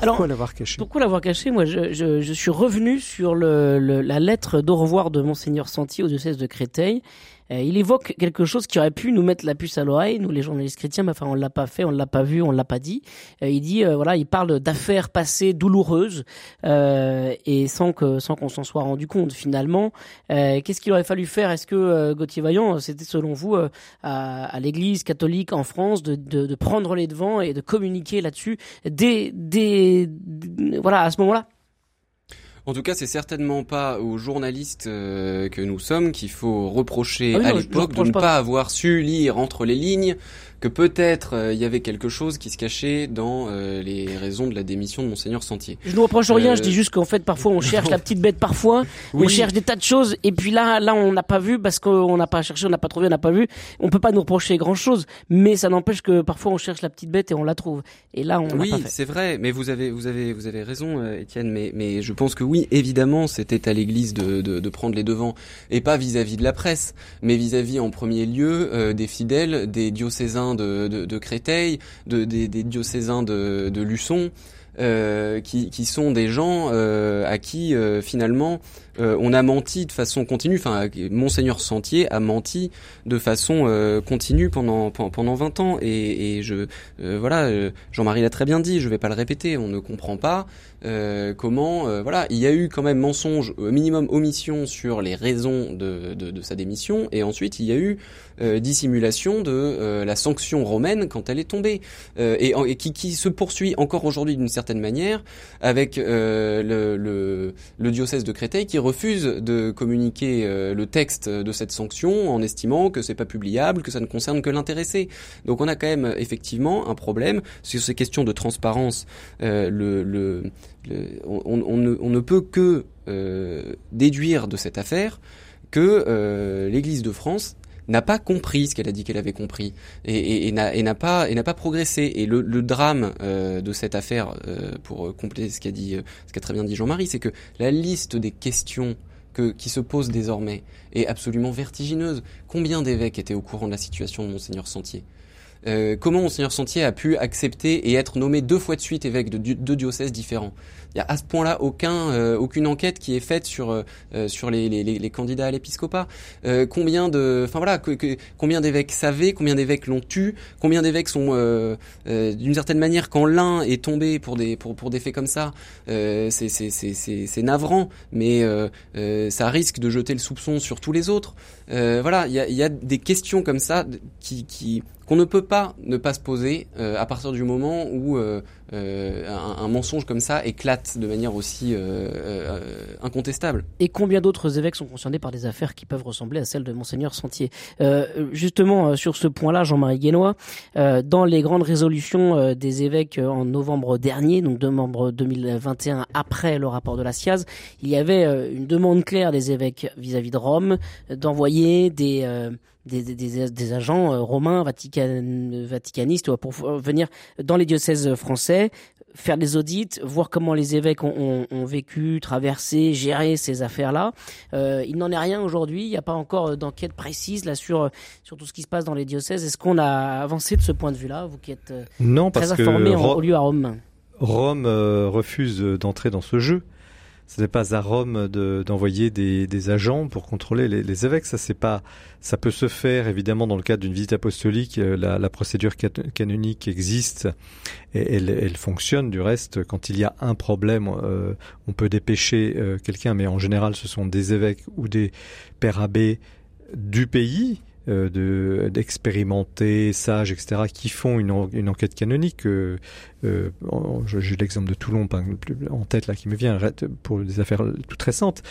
Pourquoi l'avoir caché?
Pourquoi l'avoir caché? Moi, je, je, je, suis revenu sur le, le, la lettre d'au revoir de monseigneur Santi au diocèse de Créteil il évoque quelque chose qui aurait pu nous mettre la puce à l'oreille, nous les journalistes chrétiens, mais enfin on l'a pas fait, on l'a pas vu, on l'a pas dit. Euh, il dit euh, voilà, il parle d'affaires passées douloureuses et sans que sans qu'on s'en soit rendu compte finalement. Qu'est-ce qu'il aurait fallu faire? Est-ce que Gauthier Vaillant, c'était selon vous à, à l'Église catholique en France de, de, de, prendre les devants et de communiquer là-dessus dès, dès voilà à ce moment-là?
En tout cas, c'est certainement pas aux journalistes euh, que nous sommes qu'il faut reprocher ah à l'époque de ne pas avoir su lire entre les lignes que peut-être euh, il y avait quelque chose qui se cachait dans euh, les raisons de la démission de monseigneur Sentier.
Je ne reproche rien, je dis euh, juste qu'en fait parfois on cherche (laughs) la petite bête parfois, on cherche des tas de choses et puis là là on n'a pas vu parce qu'on n'a pas cherché, on n'a pas trouvé, on n'a pas vu. On peut pas nous reprocher grand-chose, mais ça n'empêche que parfois on cherche la petite bête et on la trouve. Et là on
Oui,
c'est
vrai, mais vous avez vous avez vous avez raison Étienne, mais mais je pense que oui, évidemment, c'était à l'église de, de, de prendre les devants et pas vis-à-vis de la presse, mais vis-à-vis en premier lieu des fidèles, des diocésains de, Créteil, de, des, diocésains de, Luçon, euh, qui, sont des gens euh, à qui euh, on a menti de façon continue. Enfin, monseigneur Sentier a menti de façon continue pendant pendant 20 ans. Et, je voilà, Jean-Marie l'a très bien dit. Je vais pas le répéter. On ne comprend pas comment voilà, il y a eu quand même mensonge, minimum omission sur les raisons de, de, sa démission. Et ensuite, il y a eu euh, dissimulation de euh, la sanction romaine quand elle est tombée euh, et, et qui, qui, se poursuit encore aujourd'hui d'une certaine manière avec le, le, le, diocèse de Créteil qui refuse de communiquer le texte de cette sanction en estimant que c'est pas publiable, que ça ne concerne que l'intéressé. Donc on a quand même effectivement un problème sur ces questions de transparence. ne, on, ne, peut que déduire de cette affaire que l'Église de France n'a pas compris ce qu'elle a dit qu'elle avait compris et, n'a pas et n'a pas progressé. Et le, drame euh, de cette affaire, euh, pour compléter ce qu'a dit, euh, ce qu'a très bien dit Jean-Marie, c'est que la liste des questions que, qui se posent désormais est absolument vertigineuse. Combien d'évêques étaient au courant de la situation de monseigneur Sentier? Euh, comment Monseigneur Sentier a pu accepter et être nommé deux fois de suite évêque de deux diocèses différents? Il y a à ce point-là aucun, euh, aucune enquête qui est faite sur euh, euh, sur les, les, les, candidats à l'épiscopat. combien de, enfin voilà, combien d'évêques savaient, combien d'évêques l'ont tu, combien d'évêques sont d'une certaine manière quand l'un est tombé pour des pour pour des faits comme ça, c'est navrant, mais ça risque de jeter le soupçon sur tous les autres. Voilà, il y a y des questions comme ça qui qu'on ne peut pas ne pas se poser à partir du moment où euh, un, un, mensonge comme ça éclate de manière aussi euh, euh, incontestable.
Et combien d'autres évêques sont concernés par des affaires qui peuvent ressembler à celles de Monseigneur Sentier? Justement, sur ce point-là, Jean-Marie Guénois, dans les grandes résolutions des évêques en novembre dernier, donc novembre 2021, après le rapport de la SIAZ, il y avait une demande claire des évêques vis-à-vis -vis de Rome d'envoyer des des, des, des, agents euh, romains vatican, vaticanistes pour venir dans les diocèses français faire des audits, voir comment les évêques ont, ont, ont vécu, traversé, géré ces affaires-là. Euh, il n'en est rien aujourd'hui. Il n'y a pas encore d'enquête précise là sur sur tout ce qui se passe dans les diocèses. Est-ce qu'on a avancé de ce point de vue-là, vous qui êtes euh,
Non,
très
parce
informé
que
en-
Ro-
au lieu à Rome?
Rome euh, refuse d'entrer dans ce jeu. Ce n'est pas à Rome de- d'envoyer des, agents pour contrôler les, évêques. Ça, c'est pas. Ça peut se faire évidemment dans le cadre d'une visite apostolique. Euh, La, procédure canonique existe et elle, fonctionne. Du reste, quand il y a un problème, euh, on peut dépêcher euh, quelqu'un, mais en général, ce sont des évêques ou des pères abbés du pays. de d'expérimentés, sages, etc., qui font une, en- une enquête canonique. Euh, J'ai l'exemple de Toulon en tête là qui me vient pour des affaires toutes récentes.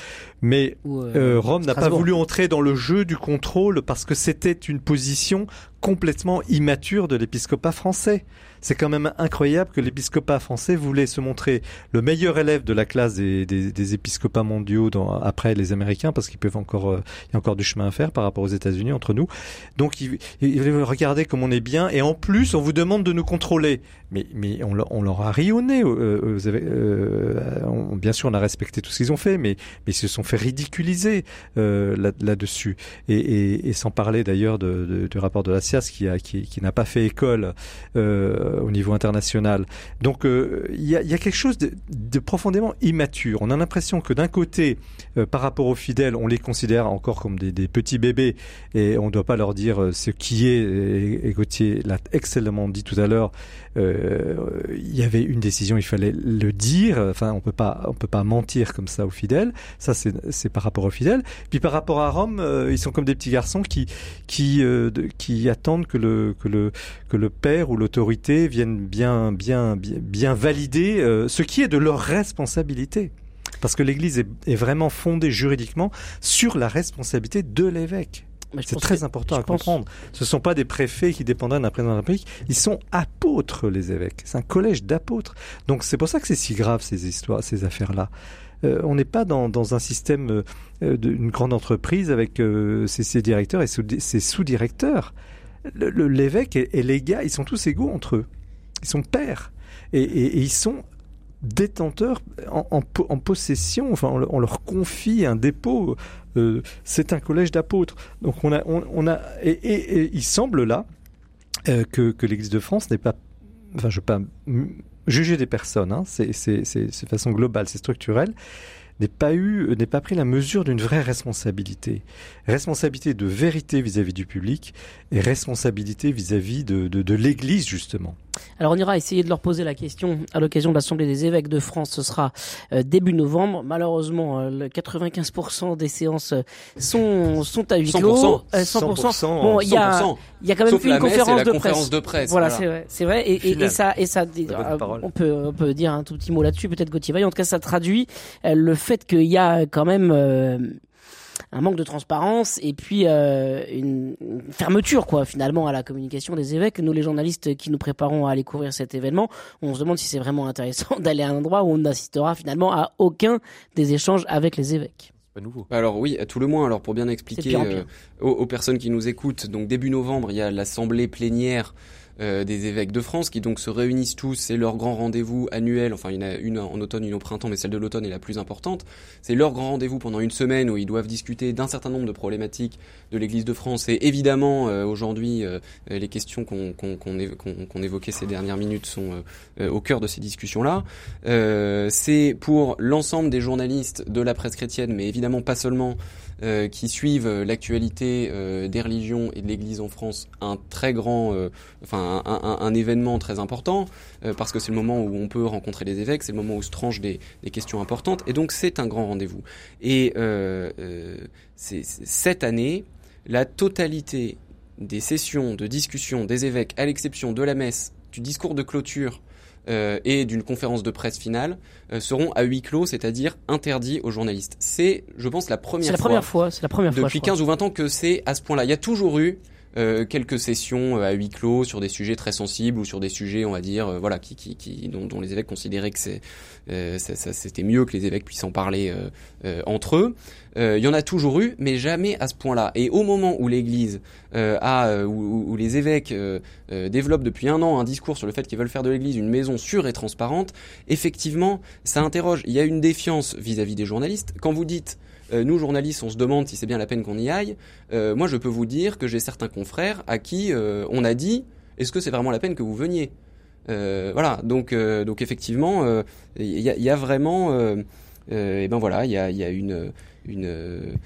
Mais
ou euh,
euh, Rome n'a pas voulu entrer dans le jeu du contrôle parce que c'était une position complètement immature de l'épiscopat français. C'est quand même incroyable que l'épiscopat français voulait se montrer le meilleur élève de la classe des, des, des épiscopats mondiaux dans, après les Américains parce qu'ils peuvent encore, euh, il y a encore du chemin à faire par rapport aux États-Unis entre nous. Donc ils, ils regarder comme on est bien et en plus on vous demande de nous contrôler. Mais, mais on, leur- a ri euh, euh, euh, bien sûr on a respecté tout ce qu'ils ont fait, mais, ils se sont fait ridiculiser là- là-dessus. et, sans parler d'ailleurs du rapport de la SIAS qui, a, qui, n'a pas fait école au niveau international. Donc il y, a, quelque chose de, profondément immature. On a l'impression que d'un côté, par rapport aux fidèles, on les considère encore comme des, petits bébés et on ne doit pas leur dire ce qui est. Et, et Gauthier l'a excellemment dit tout à l'heure. Euh, il y avait une décision, il fallait le dire. Enfin, on peut pas, on peut pas mentir comme ça aux fidèles. Ça, c'est par rapport aux fidèles. Puis par rapport à Rome, euh, ils sont comme des petits garçons qui qui euh, qui attendent que le que le que le père ou l'autorité vienne bien bien bien, bien valider ce qui est de leur responsabilité. Parce que l'Église est vraiment fondée juridiquement sur la responsabilité de l'évêque. C'est très
que-
important à
pense-
comprendre. Ce ne sont pas des préfets qui dépendent d'un président de la République. Ils sont apôtres, les évêques. C'est un collège d'apôtres. Donc c'est pour ça que c'est si grave, ces histoires, ces affaires-là. Euh, on n'est pas dans, dans un système euh, d'une grande entreprise avec euh, ses, ses directeurs et sous- ses sous-directeurs. L'évêque et, et les gars, ils sont tous égaux entre eux. Ils sont pairs. Et, et- et ils sont détenteurs en, en po- en possession, enfin on, le- on leur confie un dépôt, euh, c'est un collège d'apôtres. Donc on a, on, a et, et- il semble là euh, que, que l'Église de France n'est pas, enfin je veux pas juger des personnes, hein, c'est de façon globale, c'est structurel, n'est pas eu, n'est pas pris la mesure d'une vraie responsabilité, responsabilité de vérité vis-à-vis du public et responsabilité vis-à-vis de, de, de l'Église justement.
Alors on ira essayer de leur poser la question à l'occasion de l'Assemblée des évêques de France. Ce sera euh, début novembre. Malheureusement, euh, le 95% des séances euh, sont sont à huis clos.
100%.
Euh, 100%. Bon, il y a
100%.
il y a quand même
Sauf
eu une
la et
conférence
la
de
conférence
presse.
de presse.
Voilà,
voilà.
c'est vrai, c'est vrai, et, et,
Final.
et ça, et ça, euh, on peut, on peut dire un tout petit mot là-dessus, peut-être Gauthier Vaillant. En tout cas, ça traduit euh, le fait qu'il y a quand même euh, un manque de transparence et puis euh, une, une fermeture, quoi, finalement, à la communication des évêques. Nous, les journalistes qui nous préparons à aller couvrir cet événement, on se demande si c'est vraiment intéressant (laughs) d'aller à un endroit où on n'assistera finalement à aucun des échanges avec les évêques.
C'est pas nouveau.
Alors oui, à tout le moins, alors pour bien expliquer
pire en pire.
euh, aux, aux personnes qui nous écoutent, donc début novembre, il y a l'assemblée plénière euh, des évêques de France qui donc se réunissent tous, c'est leur grand rendez-vous annuel, enfin il y en a une en automne, une au printemps, mais celle de l'automne est la plus importante. C'est leur grand rendez-vous pendant une semaine où ils doivent discuter d'un certain nombre de problématiques de l'Église de France et évidemment euh, aujourd'hui euh, les questions qu'on qu'on qu'on évo- qu'on- qu'on évoquait ces dernières minutes sont euh, euh, au cœur de ces discussions-là. C'est pour l'ensemble des journalistes de la presse chrétienne, mais évidemment pas seulement, euh, qui suivent euh, l'actualité euh, des religions et de l'Église en France, un très grand, euh, enfin un, événement très important, euh, parce que c'est le moment où on peut rencontrer les évêques, c'est le moment où se tranchent des, des questions importantes, et donc c'est un grand rendez-vous. Et euh, c'est- cette année, la totalité des sessions de discussion des évêques, à l'exception de la messe, du discours de clôture euh, et d'une conférence de presse finale, euh, seront à huis clos, c'est-à-dire interdits aux journalistes. C'est, je pense, la première
C'est la
fois
première fois, c'est la première fois.
depuis
crois.
15 ou 20 ans que c'est à ce point-là. Il y a toujours eu euh, quelques sessions à huis clos sur des sujets très sensibles ou sur des sujets, on va dire, voilà, qui, qui, qui dont, dont, les évêques considéraient que c'était mieux que les évêques puissent en parler entre eux. Il y en a toujours eu, mais jamais à ce point-là. Et au moment où l'Église a, où, les évêques développent depuis un an un discours sur le fait qu'ils veulent faire de l'Église une maison sûre et transparente, effectivement, ça interroge. Il y a une défiance vis-à-vis -vis des journalistes. Quand vous dites euh, nous journalistes, on se demande si c'est bien la peine qu'on y aille. Euh, moi, je peux vous dire que j'ai certains confrères à qui euh, on a dit est-ce que c'est vraiment la peine que vous veniez? Voilà, donc donc effectivement, il y a, y, a, vraiment, et ben voilà, il y a, y a une une,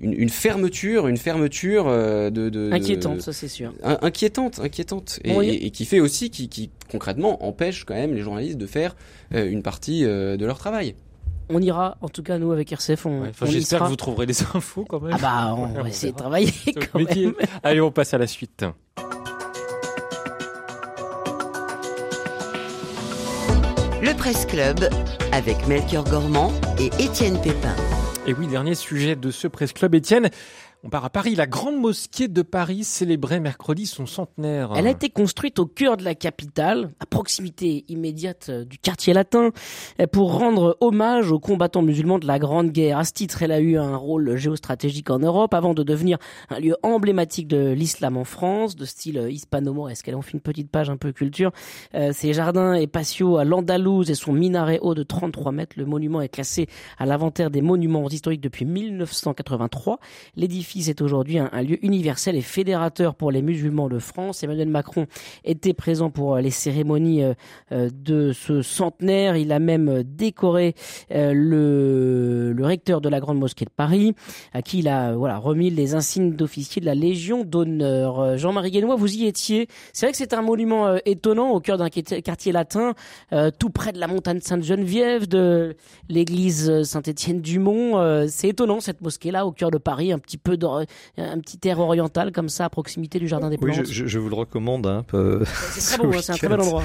une, fermeture, une fermeture de, de
inquiétante, ça c'est sûr.
inquiétante, inquiétante, et, et, qui fait aussi, qui, qui concrètement empêche quand même les journalistes de faire une partie de leur travail
on ira, en tout cas nous avec RCF. On,
J'espère que vous trouverez des infos quand même.
Ah bah on va essayer de travailler quand même.
Allez, on passe à la suite.
Le Presse Club avec Melchior Gormand et Étienne Pépin.
Et oui, dernier sujet de ce Presse Club, Étienne. On part à Paris. La grande mosquée de Paris célébrait mercredi son centenaire.
Elle a été construite au cœur de la capitale, à proximité immédiate euh, du quartier latin, euh, pour rendre hommage aux combattants musulmans de la Grande Guerre. À ce titre, elle a eu un rôle géostratégique en Europe avant de devenir un lieu emblématique de l'islam en France, de style euh, hispano-mauresque. Elle en fait une petite page un peu culture. ses jardins et patios à l'Andalouse et son minaret haut de 33 mètres. Le monument est classé à l'inventaire des monuments historiques depuis 1983. L'édifice est aujourd'hui un, lieu universel et fédérateur pour les musulmans de France. Emmanuel Macron était présent pour euh, les cérémonies euh, euh, de ce centenaire. Il a même décoré le, recteur de la Grande Mosquée de Paris, à qui il a remis les insignes d'officier de la Légion d'honneur. Jean-Marie Guénois, vous y étiez. C'est vrai que c'est un monument étonnant au cœur d'un quartier latin, tout près de la montagne Sainte-Geneviève, de l'église Saint-Étienne-du-Mont. c'est étonnant cette mosquée-là au cœur de Paris, un petit peu un petit air oriental comme ça à proximité du jardin des plantes.
Oui, je, vous le recommande. Hein,
c'est (laughs) très beau, hein, c'est un très bel endroit.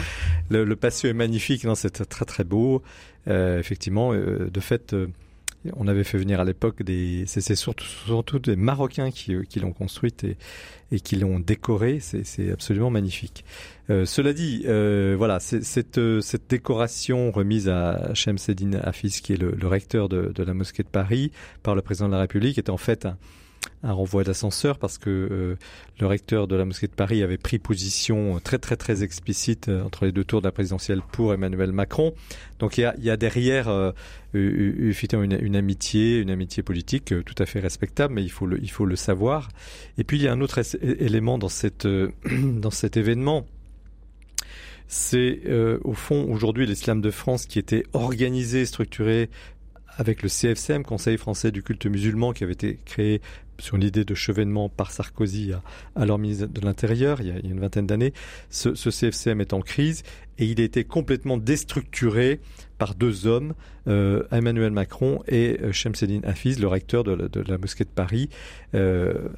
Le, patio est magnifique, non, c'est très très beau. Euh, effectivement, euh, de fait. Euh, on avait fait venir à l'époque des, c'est surtout, surtout des Marocains qui, qui l'ont construite et, et qui l'ont décorée. C'est absolument magnifique. Euh, cela dit, euh, voilà, cette, cette décoration remise à Shemseddin Hafiz, qui est le, le recteur de, de, la mosquée de Paris, par le président de la République, est en fait un, un renvoi d'ascenseur parce que euh, le recteur de la mosquée de Paris avait pris position très très très explicite euh, entre les deux tours de la présidentielle pour Emmanuel Macron. Donc il y a, derrière euh, une, amitié, une amitié politique euh, tout à fait respectable, mais il faut le, il faut le savoir. Et puis il y a un autre élément dans cette (clears throat) dans cet événement c'est au fond aujourd'hui l'islam de France qui était organisé, structuré avec le CFCM, Conseil français du culte musulman, qui avait été créé sur l'idée de chevènement par Sarkozy à, leur ministre de l'Intérieur il, y a une vingtaine d'années. Ce, CFCM est en crise et il a été complètement déstructuré par deux hommes, euh, Emmanuel Macron et euh, Shemseddin Hafiz, le recteur de la, mosquée de Paris, euh,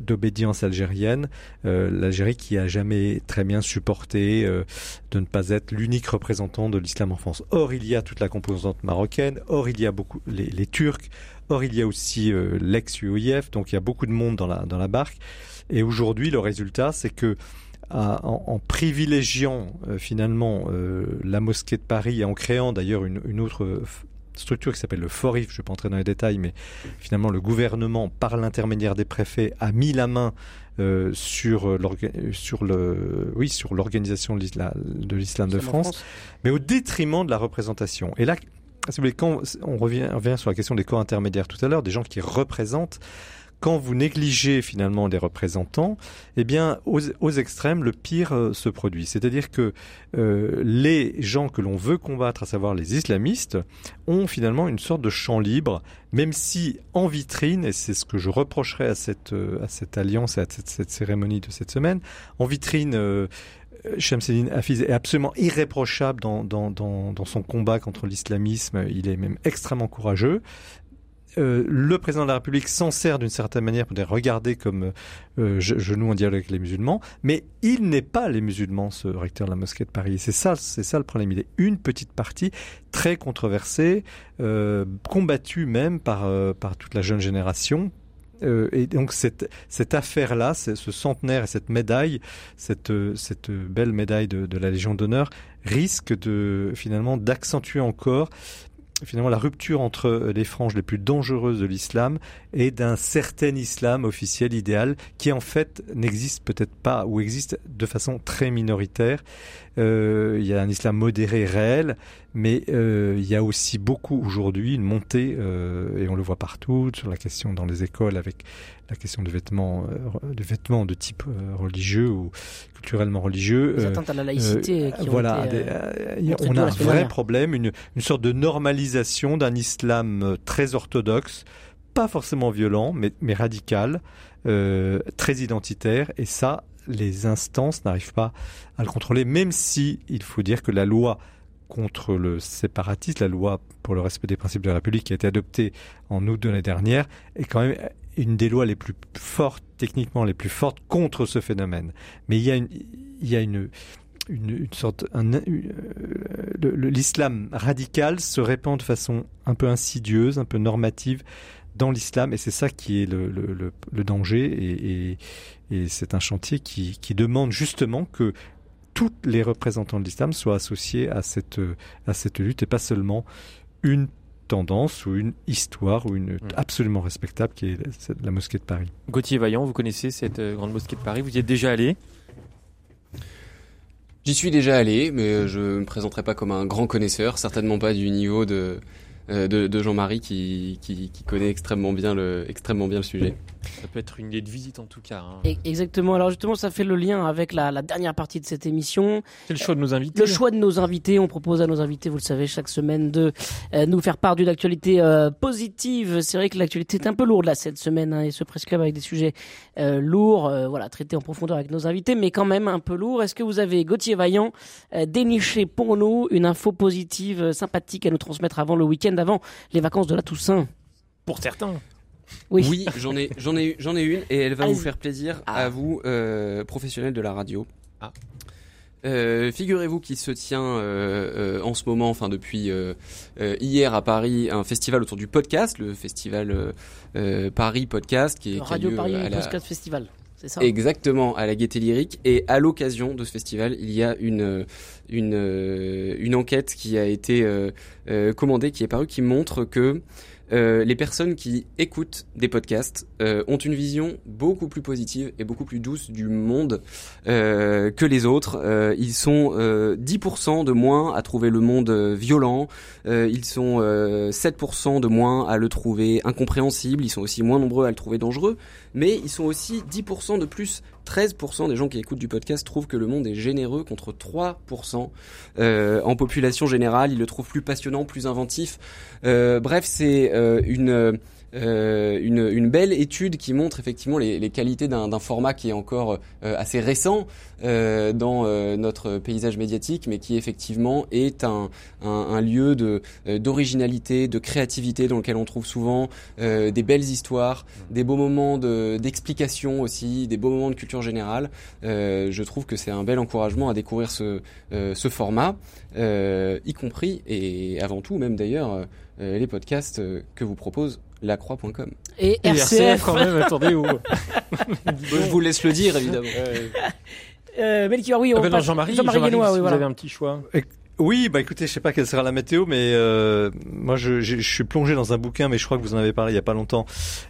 d'obédience algérienne, euh, l'Algérie qui a jamais très bien supporté euh, de ne pas être l'unique représentant de l'islam en France. Or, il y a toute la composante marocaine, or il y a beaucoup les Turcs, Or, il y a aussi euh, l'ex-UOIF, donc il y a beaucoup de monde dans la, dans la barque. Et aujourd'hui, le résultat, c'est que en, en, privilégiant euh, finalement euh, la mosquée de Paris et en créant d'ailleurs une, une, autre structure qui s'appelle le FORIF, je ne vais pas entrer dans les détails, mais finalement le gouvernement, par l'intermédiaire des préfets, a mis la main euh, sur sur le oui sur l'organisation de l'islam de France, France, mais au détriment de la représentation. Et là, on revient, sur la question des corps intermédiaires tout à l'heure, des gens qui représentent, quand vous négligez finalement des représentants, eh bien, aux, extrêmes, le pire euh, se produit. C'est-à-dire que euh, les gens que l'on veut combattre, à savoir les islamistes, ont finalement une sorte de champ libre, même si en vitrine, et c'est ce que je reprocherais à cette, euh, à cette alliance et à cette, cette, cérémonie de cette semaine, en vitrine, Shamseddin Hafiz est absolument irréprochable dans, dans, dans, son combat contre l'islamisme. Il est même extrêmement courageux. Euh, le président de la République s'en sert d'une certaine manière pour les regarder comme euh, genoux en dialogue avec les musulmans, mais il n'est pas les musulmans, ce recteur de la mosquée de Paris. C'est ça, c'est ça le problème. Il est une petite partie très controversée, euh, combattue même par, euh, par toute la jeune génération, Euh, et donc cette, cette affaire-là, ce centenaire et cette médaille, cette, cette belle médaille de, de la Légion d'honneur, risque de finalement d'accentuer encore finalement la rupture entre euh, les franges les plus dangereuses de l'islam et d'un certain islam officiel idéal qui en fait n'existe peut-être pas ou existe de façon très minoritaire. Euh, il y a un islam modéré réel, mais euh, il y a aussi beaucoup aujourd'hui une montée, euh, et on le voit partout, sur la question dans les écoles avec la question de vêtements, euh, de vêtements de type euh, religieux ou culturellement religieux.
Les atteintes à la laïcité qui ont
voilà,
été,
des- on a un vrai problème, une, une sorte de normalisation d'un islam très orthodoxe, pas forcément violent, mais, mais radical, euh, très identitaire, et ça, les instances n'arrivent pas à le contrôler, même si il faut dire que la loi contre le séparatisme, la loi pour le respect des principes de la République qui a été adoptée en août de l'année dernière, est quand même une des lois les plus fortes, techniquement les plus fortes contre ce phénomène. Mais il y a une, il y a une, une, sorte, euh, l'islam radical se répand de façon un peu insidieuse, un peu normative dans l'islam, et c'est ça qui est le, danger, et c'est un chantier qui, qui demande justement que tous les représentants de l'islam soient associés à cette, à cette lutte, et pas seulement une tendance ou une histoire ou une absolument respectable qui est la mosquée de Paris.
Gauthier Vaillant, vous connaissez cette euh, grande mosquée de Paris, vous y êtes déjà allé?
J'y suis déjà allé, mais euh, je me présenterai pas comme un grand connaisseur, certainement pas du niveau de euh, de, de Jean-Marie qui, qui, qui connaît extrêmement bien le extrêmement bien le sujet.
Ça peut être une idée de visite en tout cas. hein.
Exactement. Alors justement, ça fait le lien avec la, la dernière partie de cette émission.
C'est le choix de nos invités.
Le choix de nos invités. On propose à nos invités, vous le savez, chaque semaine de euh, nous faire part d'une actualité euh, positive. C'est vrai que l'actualité est un peu lourde là cette semaine hein, et ce presse club avec des sujets euh, lourds, euh, voilà, traités en profondeur avec nos invités, mais quand même un peu lourds. Est-ce que vous avez Gauthier Vaillant euh, déniché pour nous une info positive, euh, sympathique à nous transmettre avant le week-end, avant les vacances de la Toussaint?
Pour certains.
Oui.
Oui, j'en ai j'en ai j'en ai une et elle va vous faire plaisir
Ah.
à vous euh, professionnels de la radio.
Ah.
Euh, Figurez-vous qu'il se tient euh, euh, en ce moment, enfin depuis euh, euh, hier à Paris, un festival autour du podcast, le festival Paris Podcast, qui est qui a
Radio
lieu
Paris
à la-
Podcast Festival. C'est ça?
Exactement, à la Gaieté Lyrique. Et à l'occasion de ce festival, il y a une, une, une enquête qui a été euh, euh, commandée, qui est parue, qui montre que euh, les personnes qui écoutent des podcasts euh, ont une vision beaucoup plus positive et beaucoup plus douce du monde euh, que les autres. Euh, ils sont euh, 10% de moins à trouver le monde euh, violent, euh, ils sont euh, 7% de moins à le trouver incompréhensible, ils sont aussi moins nombreux à le trouver dangereux, mais ils sont aussi 10% de plus. 13% des gens qui écoutent du podcast trouvent que le monde est généreux contre 3% euh, en population générale. Ils le trouvent plus passionnant, plus inventif. Euh, bref, c'est euh, une, euh, une une belle étude qui montre effectivement les, les qualités d'un format qui est encore euh, assez récent euh, dans euh, notre paysage médiatique, mais qui effectivement est un un, un lieu euh, d'originalité, de créativité dans lequel on trouve souvent euh, des belles histoires, des beaux moments de d'explication aussi, des beaux moments de culture générale. Je trouve que c'est un bel encouragement à découvrir ce ce format, y compris et avant tout même d'ailleurs les podcasts que vous propose lacroix.com.
Et
Et
RCF.
quand même, attendez. oh. (laughs)
Je vous laisse le dire évidemment.
Euh, Melchior, oui, on
Ah ben non,
passe-
Jean-Marie,
Jean-Marie
Jean-Marie,
Guénois,
si
oui,
vous avez un petit choix.
Oui, bah écoutez, je sais pas quelle sera la météo, mais euh, moi je, je, je suis plongé dans un bouquin, mais je crois que vous en avez parlé il y a pas longtemps,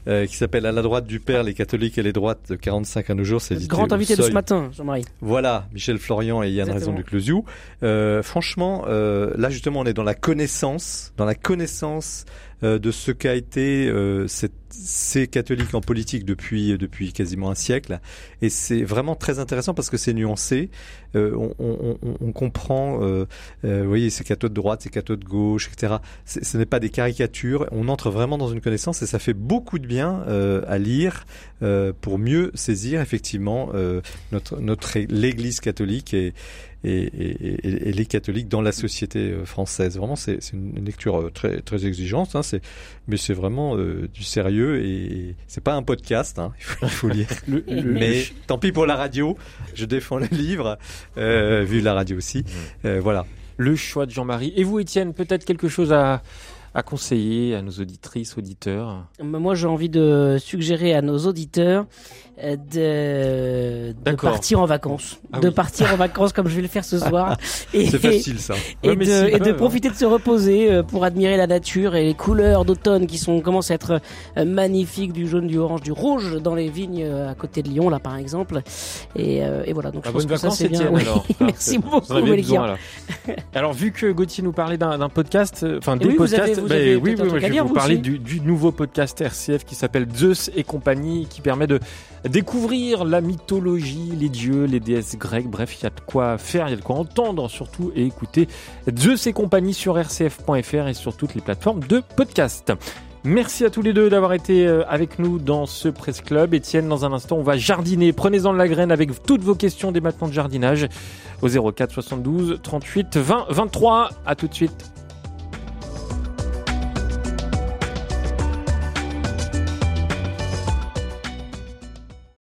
euh, qui s'appelle À la droite du père, les catholiques et les droites de 45 à nos jours. C'est
Grand invité de ce matin, Jean-Marie.
Voilà, Michel Florian et Yann. Raison du Closiou. Euh, franchement, euh, là justement, on est dans la connaissance, dans la connaissance euh, de ce qu'a été euh, cette- ces catholiques en politique depuis depuis quasiment un siècle, et c'est vraiment très intéressant parce que c'est nuancé. Euh, on, on, on, comprend, euh, euh, vous voyez, ces cathos de droite, ces cathos de gauche, etc. Ce n'est pas des caricatures. On entre vraiment dans une connaissance et ça fait beaucoup de bien euh, à lire euh, pour mieux saisir effectivement euh, notre notre l'Église catholique et et, et, et- et les catholiques dans la société euh, française. Vraiment, c'est une lecture euh, très très exigeante, hein, mais c'est vraiment euh, du sérieux et c'est pas un podcast. Hein, (laughs) il, faut, il faut lire.
Le, le-
Mais tant pis pour la radio. Je défends le livre, euh, vu la radio aussi. Euh, voilà.
le choix de Jean-Marie. Et vous, Étienne, peut-être quelque chose à, à conseiller à nos auditrices, auditeurs?
Moi, j'ai envie de suggérer à nos auditeurs de, de partir en vacances.
Ah
de
oui.
partir en vacances comme je vais le faire ce soir. (laughs) et,
C'est facile ça.
et,
Ouais,
de, et profiter de se reposer euh, pour admirer la nature et les couleurs d'automne qui sont commencent à être euh, magnifiques du jaune, du orange, du rouge dans les vignes euh, à côté de Lyon là par exemple. Et, et voilà donc
Ah,
je pense que ça c'est bien. Oui.
alors. (laughs)
Merci beaucoup,
besoin. (laughs) Alors, vu que Gauthier nous parlait d'un podcast, enfin
oui, vous
podcasts,
avez- vous
bah,
avez
oui, oui, je vais vous parler du nouveau podcast RCF qui s'appelle Zeus et compagnie, qui permet de découvrir la mythologie, les dieux, les déesses grecques. Bref, il y a de quoi faire, il y a de quoi entendre surtout et écouter Zeus et compagnie sur rcf.fr et sur toutes les plateformes de podcast. Merci à tous les deux d'avoir été euh, avec nous dans ce Presse Club. Étienne, dans un instant, on va jardiner. Prenez-en de la graine avec toutes vos questions dès maintenant de jardinage au 04 72 38 20 23. À tout de suite.